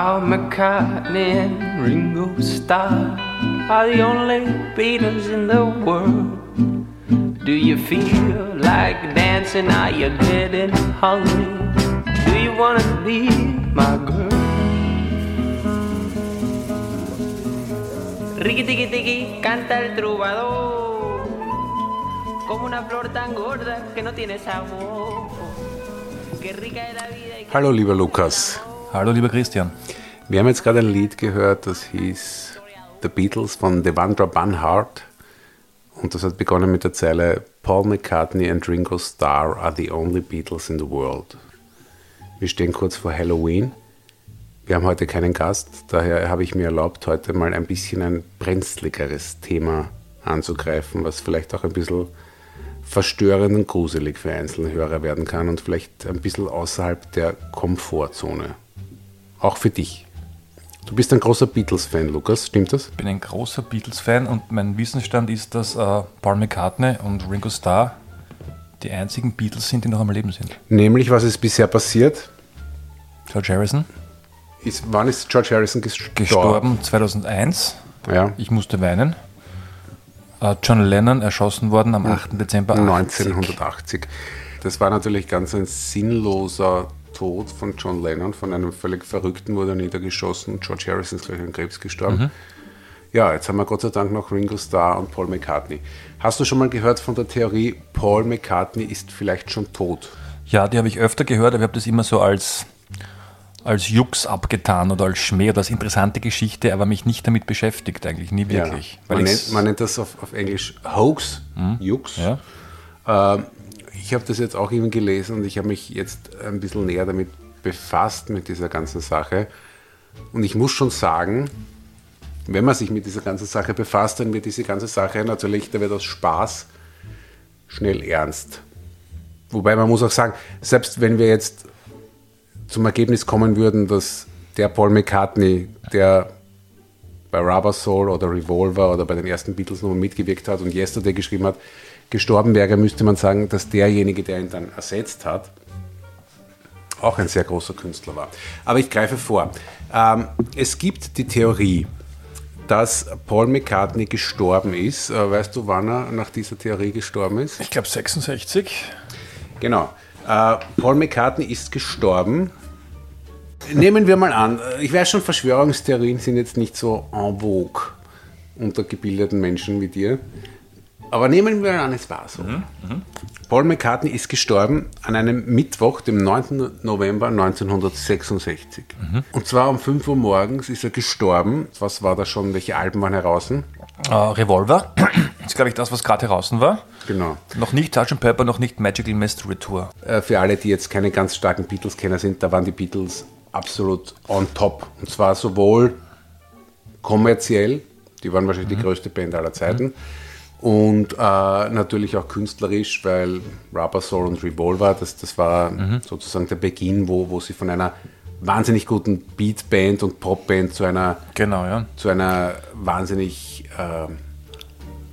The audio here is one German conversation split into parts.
Paul McCartney and Ringo Starr are the only Beatles in the world. Do you feel like dancing? Are you getting hungry? Do you wanna be my girl? Ricky tiki tiki canta el trovador como una flor tan gorda que no tiene sabor. Qué rica es la vida. y qué Hallo lieber Lukas. Hallo, lieber Christian. Wir haben jetzt gerade ein Lied gehört, das hieß The Beatles von Devandra Banhart. Und das hat begonnen mit der Zeile Paul McCartney and Ringo Starr are the only Beatles in the world. Wir stehen kurz vor Halloween. Wir haben heute keinen Gast, daher habe ich mir erlaubt, heute mal ein bisschen ein brenzligeres Thema anzugreifen, was vielleicht auch ein bisschen verstörend und gruselig für einzelne Hörer werden kann und vielleicht ein bisschen außerhalb der Komfortzone. Auch für dich. Du bist ein großer Beatles-Fan, Lukas, stimmt das? Ich bin ein großer Beatles-Fan und mein Wissensstand ist, dass äh, Paul McCartney und Ringo Starr die einzigen Beatles sind, die noch am Leben sind. Nämlich, was ist bisher passiert? George Harrison, Ist, wann ist George Harrison gestorben? gestorben 2001. Ja, Ich musste weinen. Äh, John Lennon erschossen worden am 8. Dezember 80. 1980. Das war natürlich ganz ein sinnloser Tod von John Lennon. Von einem völlig Verrückten wurde er niedergeschossen. George Harrison ist gleich an Krebs gestorben. Ja, jetzt haben wir Gott sei Dank noch Ringo Starr und Paul McCartney. Hast du schon mal gehört von der Theorie, Paul McCartney ist vielleicht schon tot? Ja, die habe ich öfter gehört, aber ich habe das immer so als, als Jux abgetan oder als Schmäh oder als interessante Geschichte, aber mich nicht damit beschäftigt, eigentlich nie wirklich. Ja. Man, nennt, man nennt das auf, auf Englisch Hoax, Jux. ja. Ähm, ich habe das jetzt auch eben gelesen und ich habe mich jetzt ein bisschen näher damit befasst, mit dieser ganzen Sache. Und ich muss schon sagen, wenn man sich mit dieser ganzen Sache befasst, dann wird diese ganze Sache natürlich, da wird aus Spaß schnell ernst. Wobei man muss auch sagen, selbst wenn wir jetzt zum Ergebnis kommen würden, dass der Paul McCartney, der bei Rubber Soul oder Revolver oder bei den ersten Beatles-Nummern mitgewirkt hat und Yesterday geschrieben hat, gestorben wäre, müsste man sagen, dass derjenige, der ihn dann ersetzt hat, auch ein sehr großer Künstler war. Aber ich greife vor. Ähm, es gibt die Theorie, dass Paul McCartney gestorben ist. Äh, weißt du, wann er nach dieser Theorie gestorben ist? Ich glaube 66. Genau. Äh, Paul McCartney ist gestorben. Nehmen wir mal an, äh, ich weiß schon, Verschwörungstheorien sind jetzt nicht so en vogue unter gebildeten Menschen wie dir. Aber nehmen wir an, es war so. Paul McCartney ist gestorben an einem Mittwoch, dem 9. November 1966. Und zwar um 5 Uhr morgens ist er gestorben. Was war da schon? Welche Alben waren heraus? Äh, Revolver. Das ist, glaube ich, das, was gerade heraus war. Genau. Noch nicht Sgt. Pepper, noch nicht Magical Mystery Tour. Äh, für alle, die jetzt keine ganz starken Beatles-Kenner sind, da waren die Beatles absolut on top. Und zwar sowohl kommerziell, die waren wahrscheinlich die größte Band aller Zeiten, und äh, natürlich auch künstlerisch, weil Rubber Soul und Revolver, das, das war sozusagen der Beginn, wo, wo sie von einer wahnsinnig guten Beatband und Popband zu einer, Genau, ja. zu einer wahnsinnig äh,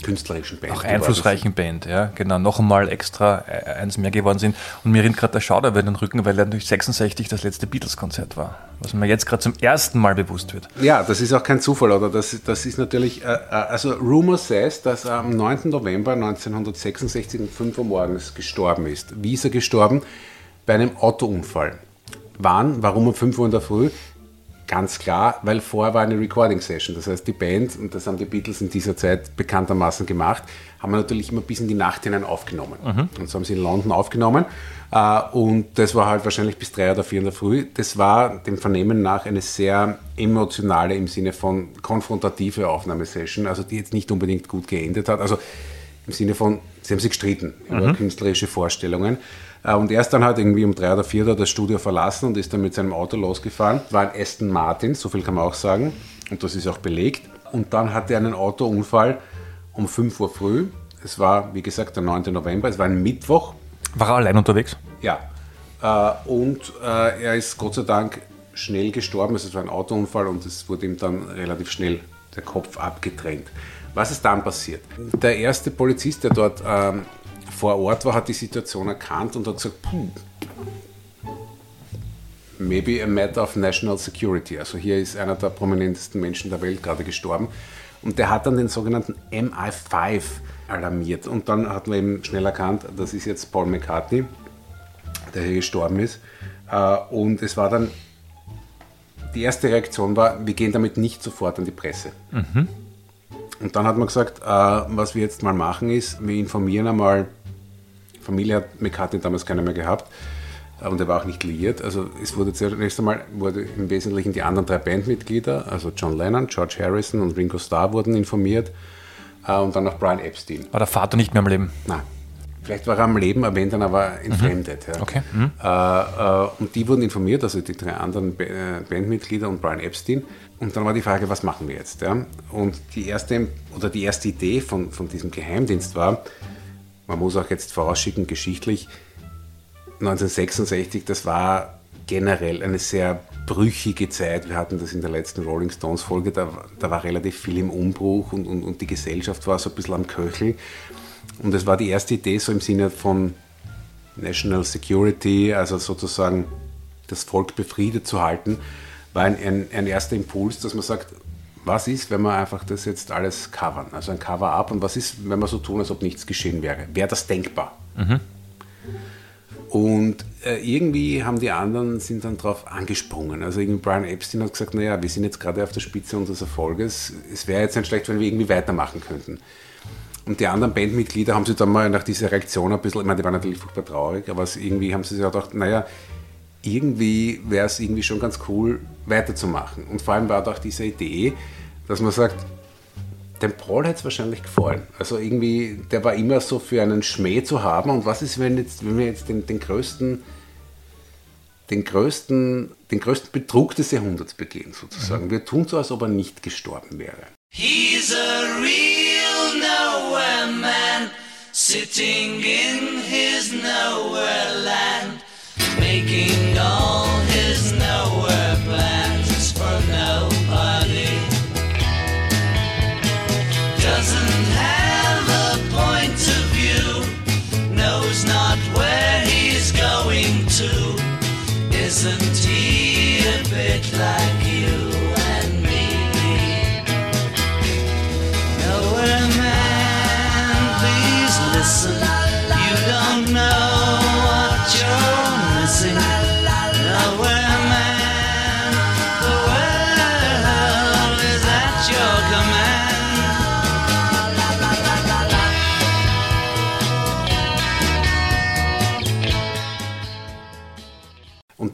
künstlerischen Band Auch einflussreichen Band, ja. Genau, noch einmal extra äh, eins mehr geworden sind. Und mir rinnt gerade der Schauder über den Rücken, weil natürlich 66 das letzte Beatles-Konzert war. Was mir jetzt gerade zum ersten Mal bewusst wird. Ja, das ist auch kein Zufall, oder? Das, das ist natürlich, äh, äh, also Rumor says, dass er am 9. November 1966 um 5 Uhr morgens gestorben ist. Wie ist er gestorben? Bei einem Autounfall. Wann? Warum um 5 Uhr in der Früh? Ganz klar, weil vorher war eine Recording-Session. Das heißt, die Band, und das haben die Beatles in dieser Zeit bekanntermaßen gemacht, haben wir natürlich immer bis in die Nacht hinein aufgenommen. Und so haben sie in London aufgenommen. Äh, Und das war halt wahrscheinlich bis drei oder vier in der Früh. Das war dem Vernehmen nach eine sehr emotionale im Sinne von konfrontative Aufnahmesession, also die jetzt nicht unbedingt gut geendet hat. Also im Sinne von, sie haben sich gestritten über künstlerische Vorstellungen. Äh, Und er ist dann halt irgendwie um drei oder vier da das Studio verlassen und ist dann mit seinem Auto losgefahren. War ein Aston Martin, so viel kann man auch sagen. Und das ist auch belegt. Und dann hatte er einen Autounfall um 5 Uhr früh. Es war, wie gesagt, der 9. November. Es war ein Mittwoch. War er allein unterwegs? Ja. Äh, und äh, er ist Gott sei Dank schnell gestorben. Also es war ein Autounfall und es wurde ihm dann relativ schnell der Kopf abgetrennt. Was ist dann passiert? Der erste Polizist, der dort ähm, vor Ort war, hat die Situation erkannt und hat gesagt, puh, maybe a matter of national security. Also hier ist einer der prominentesten Menschen der Welt gerade gestorben. Und der hat dann den sogenannten MI5 alarmiert. Und dann hat man eben schnell erkannt, das ist jetzt Paul McCartney, der hier gestorben ist. Äh, und es war dann, die erste Reaktion war, wir gehen damit nicht sofort an die Presse. Mhm. Und dann hat man gesagt, äh, was wir jetzt mal machen ist, wir informieren einmal, Familie hat McCartney damals keiner mehr gehabt, äh, und er war auch nicht liiert. Also es wurde zunächst einmal wurde im Wesentlichen die anderen drei Bandmitglieder, also John Lennon, George Harrison und Ringo Starr wurden informiert äh, und dann noch Brian Epstein. War der Vater nicht mehr am Leben? Nein. Vielleicht war er am Leben, aber wenn dann aber entfremdet. Mhm. Ja. Okay. Mhm. Äh, äh, und die wurden informiert, also die drei anderen Bandmitglieder und Brian Epstein. Und dann war die Frage, was machen wir jetzt? Ja? Und die erste, oder die erste Idee von, von diesem Geheimdienst war, man muss auch jetzt vorausschicken, geschichtlich, 1966, das war generell eine sehr brüchige Zeit. Wir hatten das in der letzten Rolling Stones Folge, da, da war relativ viel im Umbruch und, und, und die Gesellschaft war so ein bisschen am Köcheln. Und es war die erste Idee so im Sinne von National Security, also sozusagen das Volk befriedet zu halten, war ein, ein, ein erster Impuls, dass man sagt, was ist, wenn wir einfach das jetzt alles covern, also ein Cover-up und was ist, wenn wir so tun, als ob nichts geschehen wäre? Wäre das denkbar? Mhm. Und äh, irgendwie haben die anderen sind dann darauf angesprungen. Also irgendwie Brian Epstein hat gesagt, naja, wir sind jetzt gerade auf der Spitze unseres Erfolges. Es wäre jetzt nicht schlecht, wenn wir irgendwie weitermachen könnten. Und die anderen Bandmitglieder haben sich dann mal nach dieser Reaktion ein bisschen, ich meine, die waren natürlich furchtbar traurig, aber irgendwie haben sie sich auch gedacht, naja, irgendwie wäre es irgendwie schon ganz cool, weiterzumachen. Und vor allem war da auch diese Idee, dass man sagt, dem Paul hätte es wahrscheinlich gefallen. Also irgendwie, der war immer so für einen Schmäh zu haben. Und was ist, wenn, jetzt, wenn wir jetzt den, den größten den größten, den größten Betrug des Jahrhunderts begehen, sozusagen. Mhm. Wir tun so, als ob er nicht gestorben wäre. He's a real nowhere man, sitting in his nowhere land,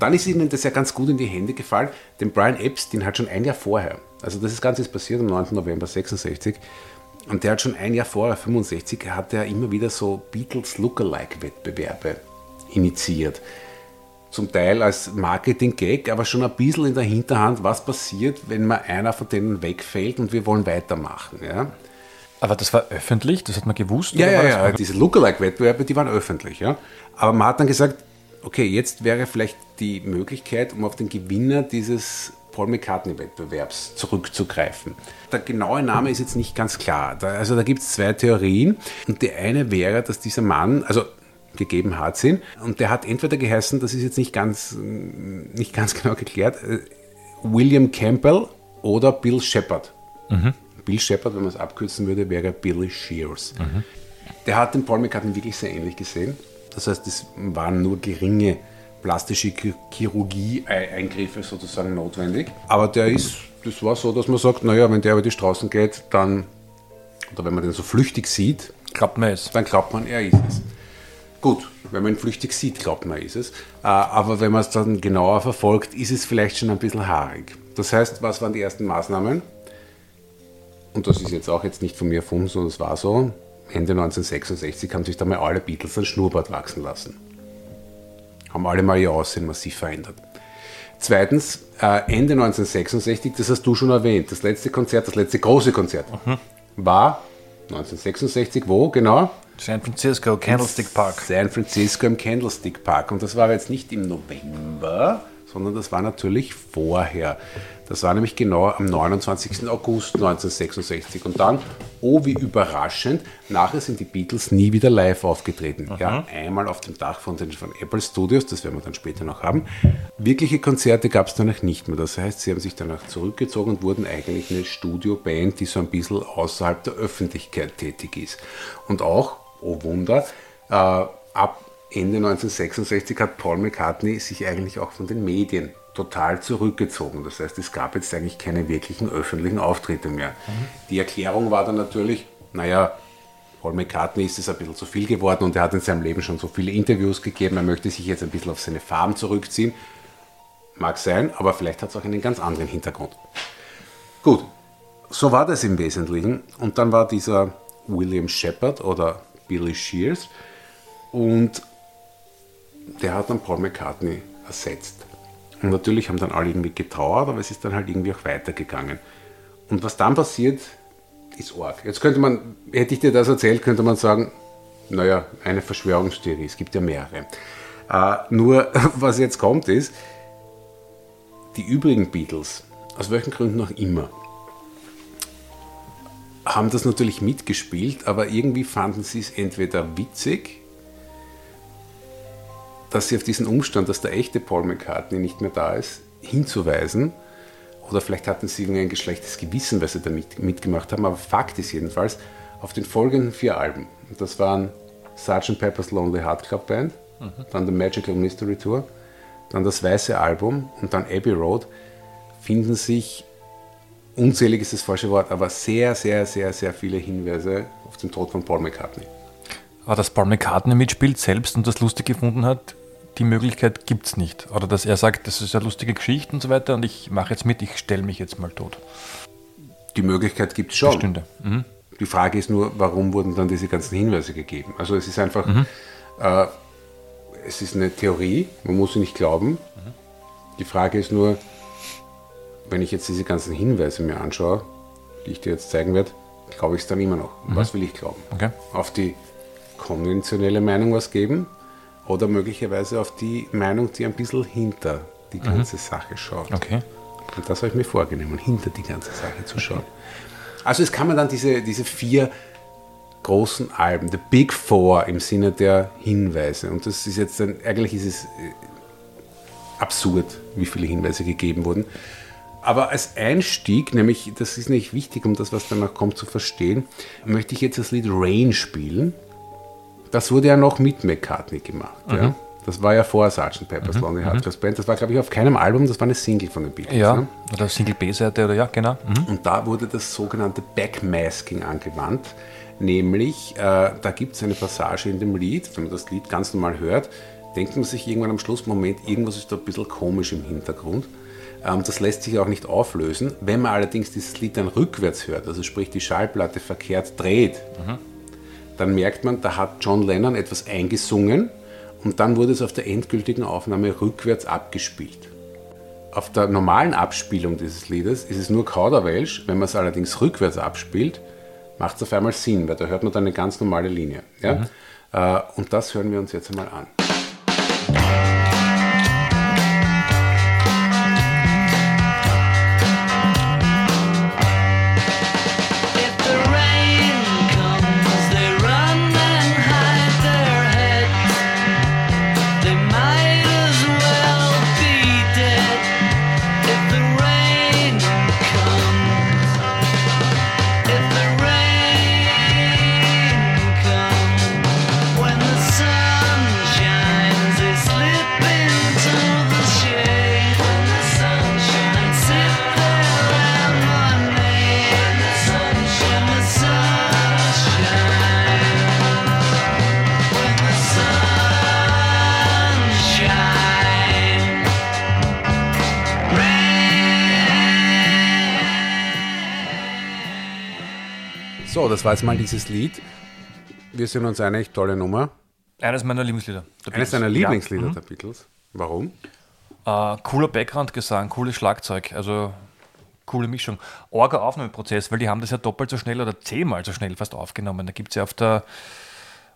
dann ist ihnen das ja ganz gut in die Hände gefallen, denn Brian Epstein hat schon ein Jahr vorher, also das Ganze ist passiert am 9. November 66, und der hat schon ein Jahr vorher, 65, hat er immer wieder so Beatles Lookalike-Wettbewerbe initiiert. Zum Teil als Marketing-Gag, aber schon ein bisschen in der Hinterhand, was passiert, wenn mal einer von denen wegfällt und wir wollen weitermachen. Ja? Aber das war öffentlich, das hat man gewusst? Ja, ja, ja, diese Lookalike-Wettbewerbe, die waren öffentlich. Ja? Aber man hat dann gesagt, okay, jetzt wäre vielleicht die Möglichkeit, um auf den Gewinner dieses Paul McCartney-Wettbewerbs zurückzugreifen. Der genaue Name ist jetzt nicht ganz klar. Da, also da gibt es zwei Theorien. Und die eine wäre, dass dieser Mann, also gegeben hat sie, und der hat entweder geheißen, das ist jetzt nicht ganz, nicht ganz genau geklärt, äh, William Campbell oder Bill Shepard. Mhm. Bill Shepard, wenn man es abkürzen würde, wäre Billy Shears. Mhm. Der hat den Paul McCartney wirklich sehr ähnlich gesehen. Das heißt, es waren nur geringe plastische Chirurgie-Eingriffe sozusagen notwendig. Aber der ist, das war so, dass man sagt, naja, wenn der über die Straßen geht, dann, oder wenn man den so flüchtig sieht, glaubt man es. Dann glaubt man, er ist es. Gut, wenn man ihn flüchtig sieht, glaubt man, er ist es. Äh, aber wenn man es dann genauer verfolgt, ist es vielleicht schon ein bisschen haarig. Das heißt, was waren die ersten Maßnahmen? Und das ist jetzt auch jetzt nicht von mir erfunden, sondern es war so. Ende 1966 haben sich da mal alle Beatles ein Schnurrbart wachsen lassen. Haben alle mal ihr Aussehen massiv verändert. Zweitens, äh, Ende 1966, das hast du schon erwähnt, das letzte Konzert, das letzte große Konzert, mhm. war 1966, wo genau? San Francisco, Candlestick Park. San Francisco im Candlestick Park. Und das war jetzt nicht im November, sondern das war natürlich vorher. Das war nämlich genau am 29. August 1966. Und dann oh wie überraschend, nachher sind die Beatles nie wieder live aufgetreten. Ja, einmal auf dem Dach von den von Apple Studios, das werden wir dann später noch haben. Wirkliche Konzerte gab es danach nicht mehr. Das heißt, sie haben sich danach zurückgezogen und wurden eigentlich eine Studioband, die so ein bisschen außerhalb der Öffentlichkeit tätig ist. Und auch, oh Wunder, äh, ab Ende 1966 hat Paul McCartney sich eigentlich auch von den Medien total zurückgezogen. Das heißt, es gab jetzt eigentlich keine wirklichen öffentlichen Auftritte mehr. Die Erklärung war dann natürlich, naja, Paul McCartney ist es ein bisschen zu viel geworden und er hat in seinem Leben schon so viele Interviews gegeben, er möchte sich jetzt ein bisschen auf seine Farben zurückziehen. Mag sein, aber vielleicht hat es auch einen ganz anderen Hintergrund. Gut, so war das im Wesentlichen. Und dann war dieser William Shepard oder Billy Shears und der hat dann Paul McCartney ersetzt. Und natürlich haben dann alle irgendwie getrauert, aber es ist dann halt irgendwie auch weitergegangen. Und was dann passiert, ist arg. Jetzt könnte man, hätte ich dir das erzählt, könnte man sagen, naja, eine Verschwörungstheorie, es gibt ja mehrere. Äh, nur, was jetzt kommt, ist, die übrigen Beatles, aus welchen Gründen auch immer, haben das natürlich mitgespielt, aber irgendwie fanden sie es entweder witzig, dass sie auf diesen Umstand, dass der echte Paul McCartney nicht mehr da ist, hinzuweisen. Oder vielleicht hatten sie irgendwie ein geschlechtes Gewissen, weil sie da mit, mitgemacht haben. Aber Fakt ist jedenfalls, auf den folgenden vier Alben, und das waren Sgt. Pepper's Lonely Heart Club Band, dann The Magical Mystery Tour, dann das Weiße Album und dann Abbey Road, finden sich, unzählig ist das falsche Wort, aber sehr, sehr, sehr, sehr viele Hinweise auf den Tod von Paul McCartney. Aber dass Paul McCartney mitspielt selbst und das lustig gefunden hat, die Möglichkeit gibt es nicht. Oder dass er sagt, das ist eine lustige Geschichte und so weiter und ich mache jetzt mit, ich stelle mich jetzt mal tot. Die Möglichkeit gibt es schon. Stünde. Mhm. Die Frage ist nur, warum wurden dann diese ganzen Hinweise gegeben? Also es ist einfach, äh, es ist eine Theorie, man muss sie nicht glauben. Die Frage ist nur, wenn ich jetzt diese ganzen Hinweise mir anschaue, die ich dir jetzt zeigen werde, glaube ich es dann immer noch. Was will ich glauben? Okay. Auf die konventionelle Meinung was geben oder möglicherweise auf die Meinung, die ein bisschen hinter die ganze Sache schaut. Okay. Und das habe ich mir vorgenommen, hinter die ganze Sache zu schauen. Also es kann man dann diese, diese vier großen Alben, The Big Four im Sinne der Hinweise. Und das ist jetzt dann, eigentlich ist es äh, absurd, wie viele Hinweise gegeben wurden. Aber als Einstieg, nämlich, das ist nicht wichtig, um das, was danach kommt, zu verstehen, möchte ich jetzt das Lied Rain spielen. Das wurde ja noch mit McCartney gemacht. Ja? Das war ja vor Sgt. Pepper's Lonely Hearts Club Band. Das war, glaube ich, auf keinem Album, das war eine Single von den Beatles. Ja, Ne? oder Single B-Seite oder ja, genau. Mhm. Und da wurde das sogenannte Backmasking angewandt. Nämlich, äh, da gibt es eine Passage in dem Lied, wenn man das Lied ganz normal hört, denkt man sich irgendwann am Schluss, Moment, irgendwas ist da ein bisschen komisch im Hintergrund. Ähm, das lässt sich auch nicht auflösen. Wenn man allerdings dieses Lied dann rückwärts hört, also sprich die Schallplatte verkehrt dreht, dann merkt man, da hat John Lennon etwas eingesungen und dann wurde es auf der endgültigen Aufnahme rückwärts abgespielt. Auf der normalen Abspielung dieses Liedes ist es nur Kauderwelsch. Wenn man es allerdings rückwärts abspielt, macht es auf einmal Sinn, weil da hört man dann eine ganz normale Linie. Ja? Äh, und das hören wir uns jetzt einmal an. Das war jetzt mal dieses Lied. Wir sind uns einig, tolle Nummer. Eines meiner Lieblingslieder. der Eines deiner Lieblingslieder Ja. Mhm. der Beatles. Warum? Äh, cooler Background-Gesang, cooles Schlagzeug, also coole Mischung. Orger Aufnahmeprozess, weil die haben das ja doppelt so schnell oder zehnmal so schnell fast aufgenommen. Da gibt es ja auf der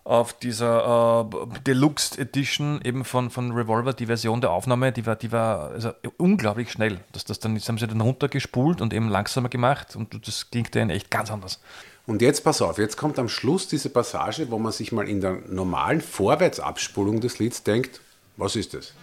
auf dieser äh, Deluxe Edition eben von, von Revolver, die Version der Aufnahme, die war, die war also unglaublich schnell. Das, das, dann, das haben sie dann runtergespult und eben langsamer gemacht und das klingt dann echt ganz anders. Und jetzt pass auf, jetzt kommt am Schluss diese Passage, wo man sich mal in der normalen Vorwärtsabspulung des Lieds denkt, was ist das?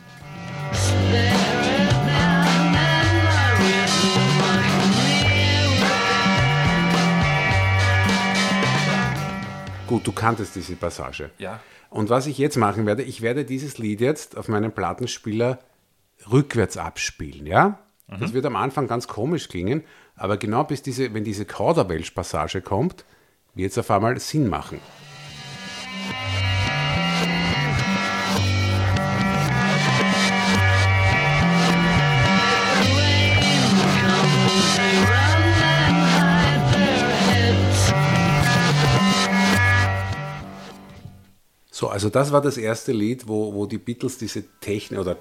Gut, du kanntest diese Passage. Ja. Und was ich jetzt machen werde, ich werde dieses Lied jetzt auf meinem Plattenspieler rückwärts abspielen, ja? Das wird am Anfang ganz komisch klingen, aber genau bis diese, wenn diese Kauderwelsch-Passage kommt, wird es auf einmal Sinn machen. So, also das war das erste Lied, wo, wo die Beatles diese Technik, oder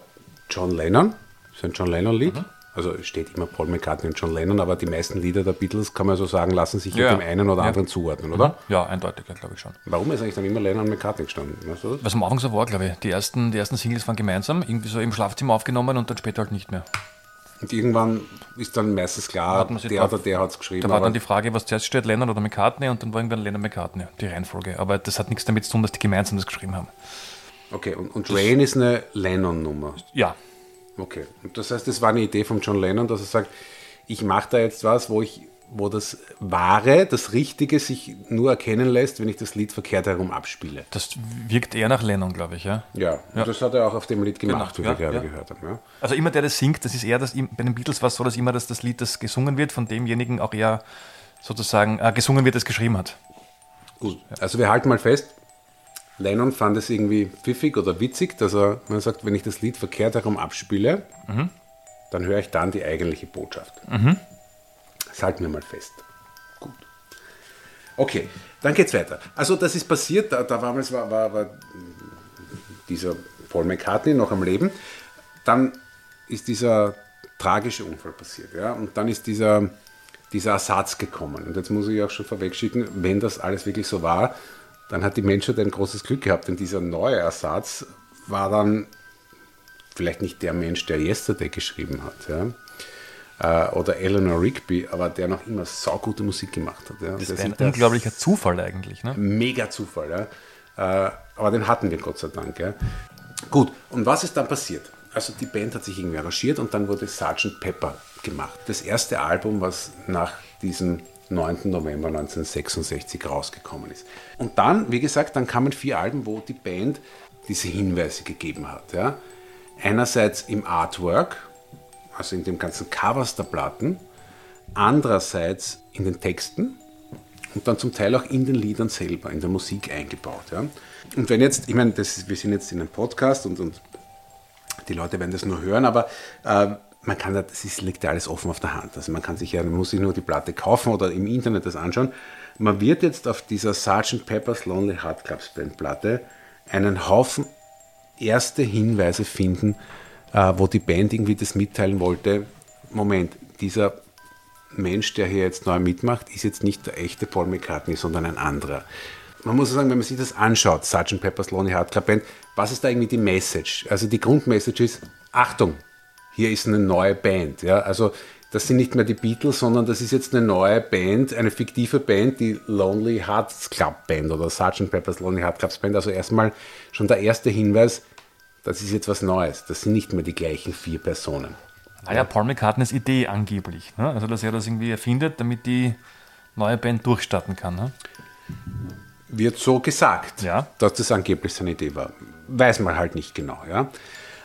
John Lennon, ist ein John Lennon-Lied, also steht immer Paul McCartney und John Lennon, aber die meisten Lieder der Beatles, kann man so sagen, lassen sich Ja. mit dem einen oder Ja. anderen zuordnen, oder? Ja, eindeutig, glaube ich schon. Warum ist eigentlich dann immer Lennon und McCartney gestanden? Weißt du das? Was am Anfang so war, glaube ich. Die ersten, die ersten Singles waren gemeinsam, irgendwie so im Schlafzimmer aufgenommen und dann später halt nicht mehr. Und irgendwann ist dann meistens klar, der drauf- oder der hat es geschrieben. Da war dann die Frage, was zuerst steht, Lennon oder McCartney und dann war irgendwann Lennon McCartney, die Reihenfolge. Aber das hat nichts damit zu tun, dass die gemeinsam das geschrieben haben. okay, und, und Rain ist eine Lennon-Nummer. Ja, Okay, und das heißt, das war eine Idee von John Lennon, dass er sagt, ich mache da jetzt was, wo ich, wo das Wahre, das Richtige sich nur erkennen lässt, wenn ich das Lied verkehrt herum abspiele. das wirkt eher nach Lennon, glaube ich. Ja? Ja, und das hat er auch auf dem Lied gemacht, Genau, wie wir ja, gerade ja. gehört haben. Ja. Also immer der, das singt, das ist eher, das, bei den Beatles war es so, dass immer das, das Lied, das gesungen wird, von demjenigen auch eher sozusagen äh, gesungen wird, das geschrieben hat. Gut, also wir halten mal fest, Lennon fand es irgendwie pfiffig oder witzig, dass er, man sagt, wenn ich das Lied verkehrt herum abspiele, dann höre ich dann die eigentliche Botschaft. Das halten wir mal fest. Gut. Okay, dann geht's weiter. Also das ist passiert, da, da war, war, war dieser Paul McCartney noch am Leben. Dann ist dieser tragische Unfall passiert. Ja? Und dann ist dieser, dieser Ersatz gekommen. Und jetzt muss ich auch schon vorwegschicken, wenn das alles wirklich so war, dann hat die Menschheit ein großes Glück gehabt, denn dieser neue Ersatz war dann vielleicht nicht der Mensch, der Yesterday geschrieben hat. Ja? Äh, Oder Eleanor Rigby, aber der noch immer saugute Musik gemacht hat. Ja? Das wäre ein unglaublicher Zufall eigentlich. Ne? mega Zufall. Ja? Äh, aber den hatten wir Gott sei Dank. Ja? Gut, und was ist dann passiert? Also die Band hat sich irgendwie arrangiert und dann wurde Sgt. Pepper gemacht. Das erste Album, was nach diesem 9. November 1966 rausgekommen ist. Und dann, wie gesagt, dann kamen vier Alben, wo die Band diese Hinweise gegeben hat. Ja? Einerseits im Artwork, also in dem ganzen Covers der Platten, andererseits in den Texten und dann zum Teil auch in den Liedern selber, in der Musik eingebaut. Ja. Und wenn jetzt, ich meine, das ist, wir sind jetzt in einem Podcast und, und die Leute werden das nur hören, aber äh, man kann, das ist, liegt ja alles offen auf der Hand. Also man kann sich ja, man muss sich nur die Platte kaufen oder im Internet das anschauen. Man wird jetzt auf dieser Sgt. Pepper's Lonely Heart Club Band Platte einen Haufen erste Hinweise finden, äh, wo die Band irgendwie das mitteilen wollte. Moment, dieser Mensch, der hier jetzt neu mitmacht, ist jetzt nicht der echte Paul McCartney, sondern ein anderer. Man muss sagen, wenn man sich das anschaut, Sgt. Pepper's Lonely Heart Club Band, was ist da irgendwie die Message? Also die Grundmessage ist, Achtung, hier ist eine neue Band. Ja? Also das sind nicht mehr die Beatles, sondern das ist jetzt eine neue Band, eine fiktive Band, die Lonely Hearts Club Band oder Sgt. Pepper's Lonely Heart Club Band. Also erstmal schon der erste Hinweis, das ist jetzt was Neues. Das sind nicht mehr die gleichen vier Personen. Naja, Paul McCartneys Idee angeblich. Ne? Also, dass er das irgendwie erfindet, damit die neue Band durchstarten kann. Ne? wird so gesagt, Ja. dass das angeblich seine Idee war. Weiß man halt nicht genau. Ja?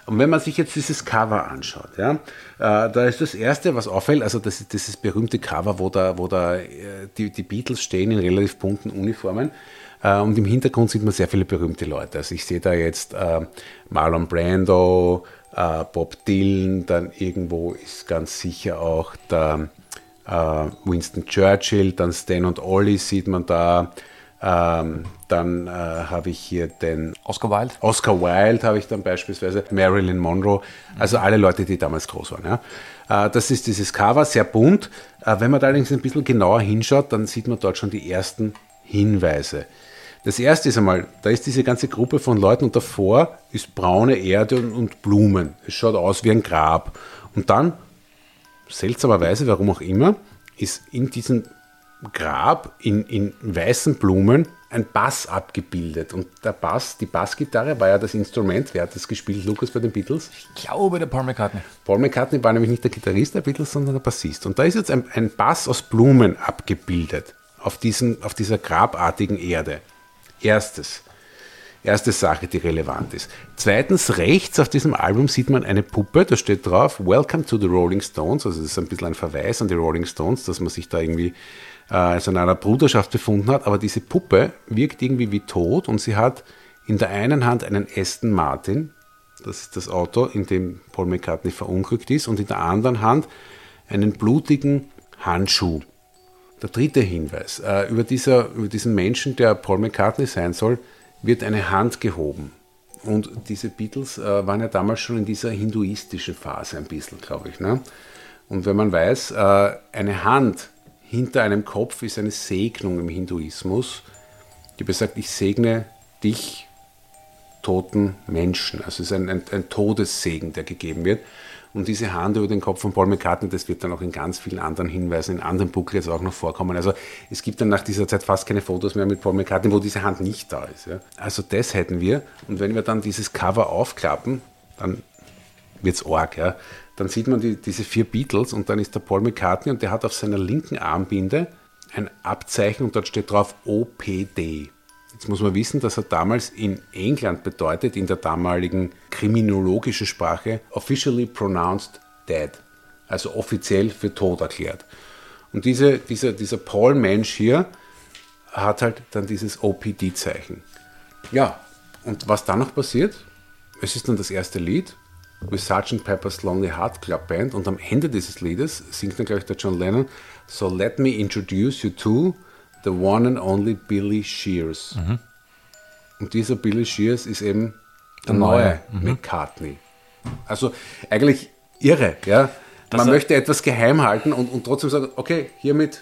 Und wenn man sich jetzt dieses Cover anschaut, ja, äh, da ist das Erste, was auffällt, also das dieses berühmte Cover, wo da, wo da äh, die, die Beatles stehen in relativ bunten Uniformen. Äh, und im Hintergrund sieht man sehr viele berühmte Leute. Also ich sehe da jetzt äh, Marlon Brando, Bob Dylan, dann irgendwo ist ganz sicher auch der Winston Churchill, dann Stan und Ollie sieht man da. Ähm, dann äh, habe ich hier den Oscar Wilde. Oscar Wilde habe ich dann beispielsweise, Marilyn Monroe, also alle Leute, die damals groß waren. Ja. Äh, das ist dieses Cover, sehr bunt. Äh, wenn man da allerdings ein bisschen genauer hinschaut, dann sieht man dort schon die ersten Hinweise. Das erste ist einmal, da ist diese ganze Gruppe von Leuten und davor ist braune Erde und, und Blumen. Es schaut aus wie ein Grab. Und dann, seltsamerweise, warum auch immer, ist in diesen Grab in, in weißen Blumen ein Bass abgebildet. Und der Bass, die Bassgitarre war ja das Instrument, wer hat das gespielt, Lukas, bei den Beatles? Ich glaube, der Paul McCartney. Paul McCartney war nämlich nicht der Gitarrist der Beatles, sondern der Bassist. Und da ist jetzt ein, ein Bass aus Blumen abgebildet auf, diesen, auf dieser grabartigen Erde. Erstes. Erste Sache, die relevant ist. Zweitens, rechts auf diesem Album sieht man eine Puppe, da steht drauf, Welcome to the Rolling Stones. Also das ist ein bisschen ein Verweis an die Rolling Stones, dass man sich da irgendwie also in einer Bruderschaft befunden hat. Aber diese Puppe wirkt irgendwie wie tot und sie hat in der einen Hand einen Aston Martin, das ist das Auto, in dem Paul McCartney verunglückt ist, und in der anderen Hand einen blutigen Handschuh. Der dritte Hinweis. Äh, über, dieser, über diesen Menschen, der Paul McCartney sein soll, wird eine Hand gehoben. Und diese Beatles äh, waren ja damals schon in dieser hinduistischen Phase ein bisschen, glaube ich. Ne? Und wenn man weiß, äh, eine Hand hinter einem Kopf ist eine Segnung im Hinduismus, die besagt, ich segne dich, toten Menschen. Also es ist ein, ein, ein Todessegen, der gegeben wird. Und diese Hand über den Kopf von Paul McCartney, das wird dann auch in ganz vielen anderen Hinweisen, in anderen Booklets auch noch vorkommen. Also es gibt dann nach dieser Zeit fast keine Fotos mehr mit Paul McCartney, wo diese Hand nicht da ist. Ja. Also das hätten wir. Und wenn wir dann dieses Cover aufklappen, dann wird es arg. Ja. Dann sieht man die, diese vier Beatles und dann ist der Paul McCartney und der hat auf seiner linken Armbinde ein Abzeichen und dort steht drauf OPD. Jetzt muss man wissen, dass er damals in England bedeutet, in der damaligen kriminologischen Sprache, officially pronounced dead, also offiziell für tot erklärt. Und diese, dieser, dieser Paul-Mensch hier hat halt dann dieses OPD-Zeichen. Ja, und was dann noch passiert, es ist dann das erste Lied, with Sgt. Pepper's Lonely Heart Club Band und am Ende dieses Liedes singt dann gleich der John Lennon, So let me introduce you to the one and only Billy Shears. Und dieser Billy Shears ist eben der, neue, McCartney. Also eigentlich irre, ja. Man er- möchte etwas geheim halten und, und trotzdem sagen, okay, hiermit,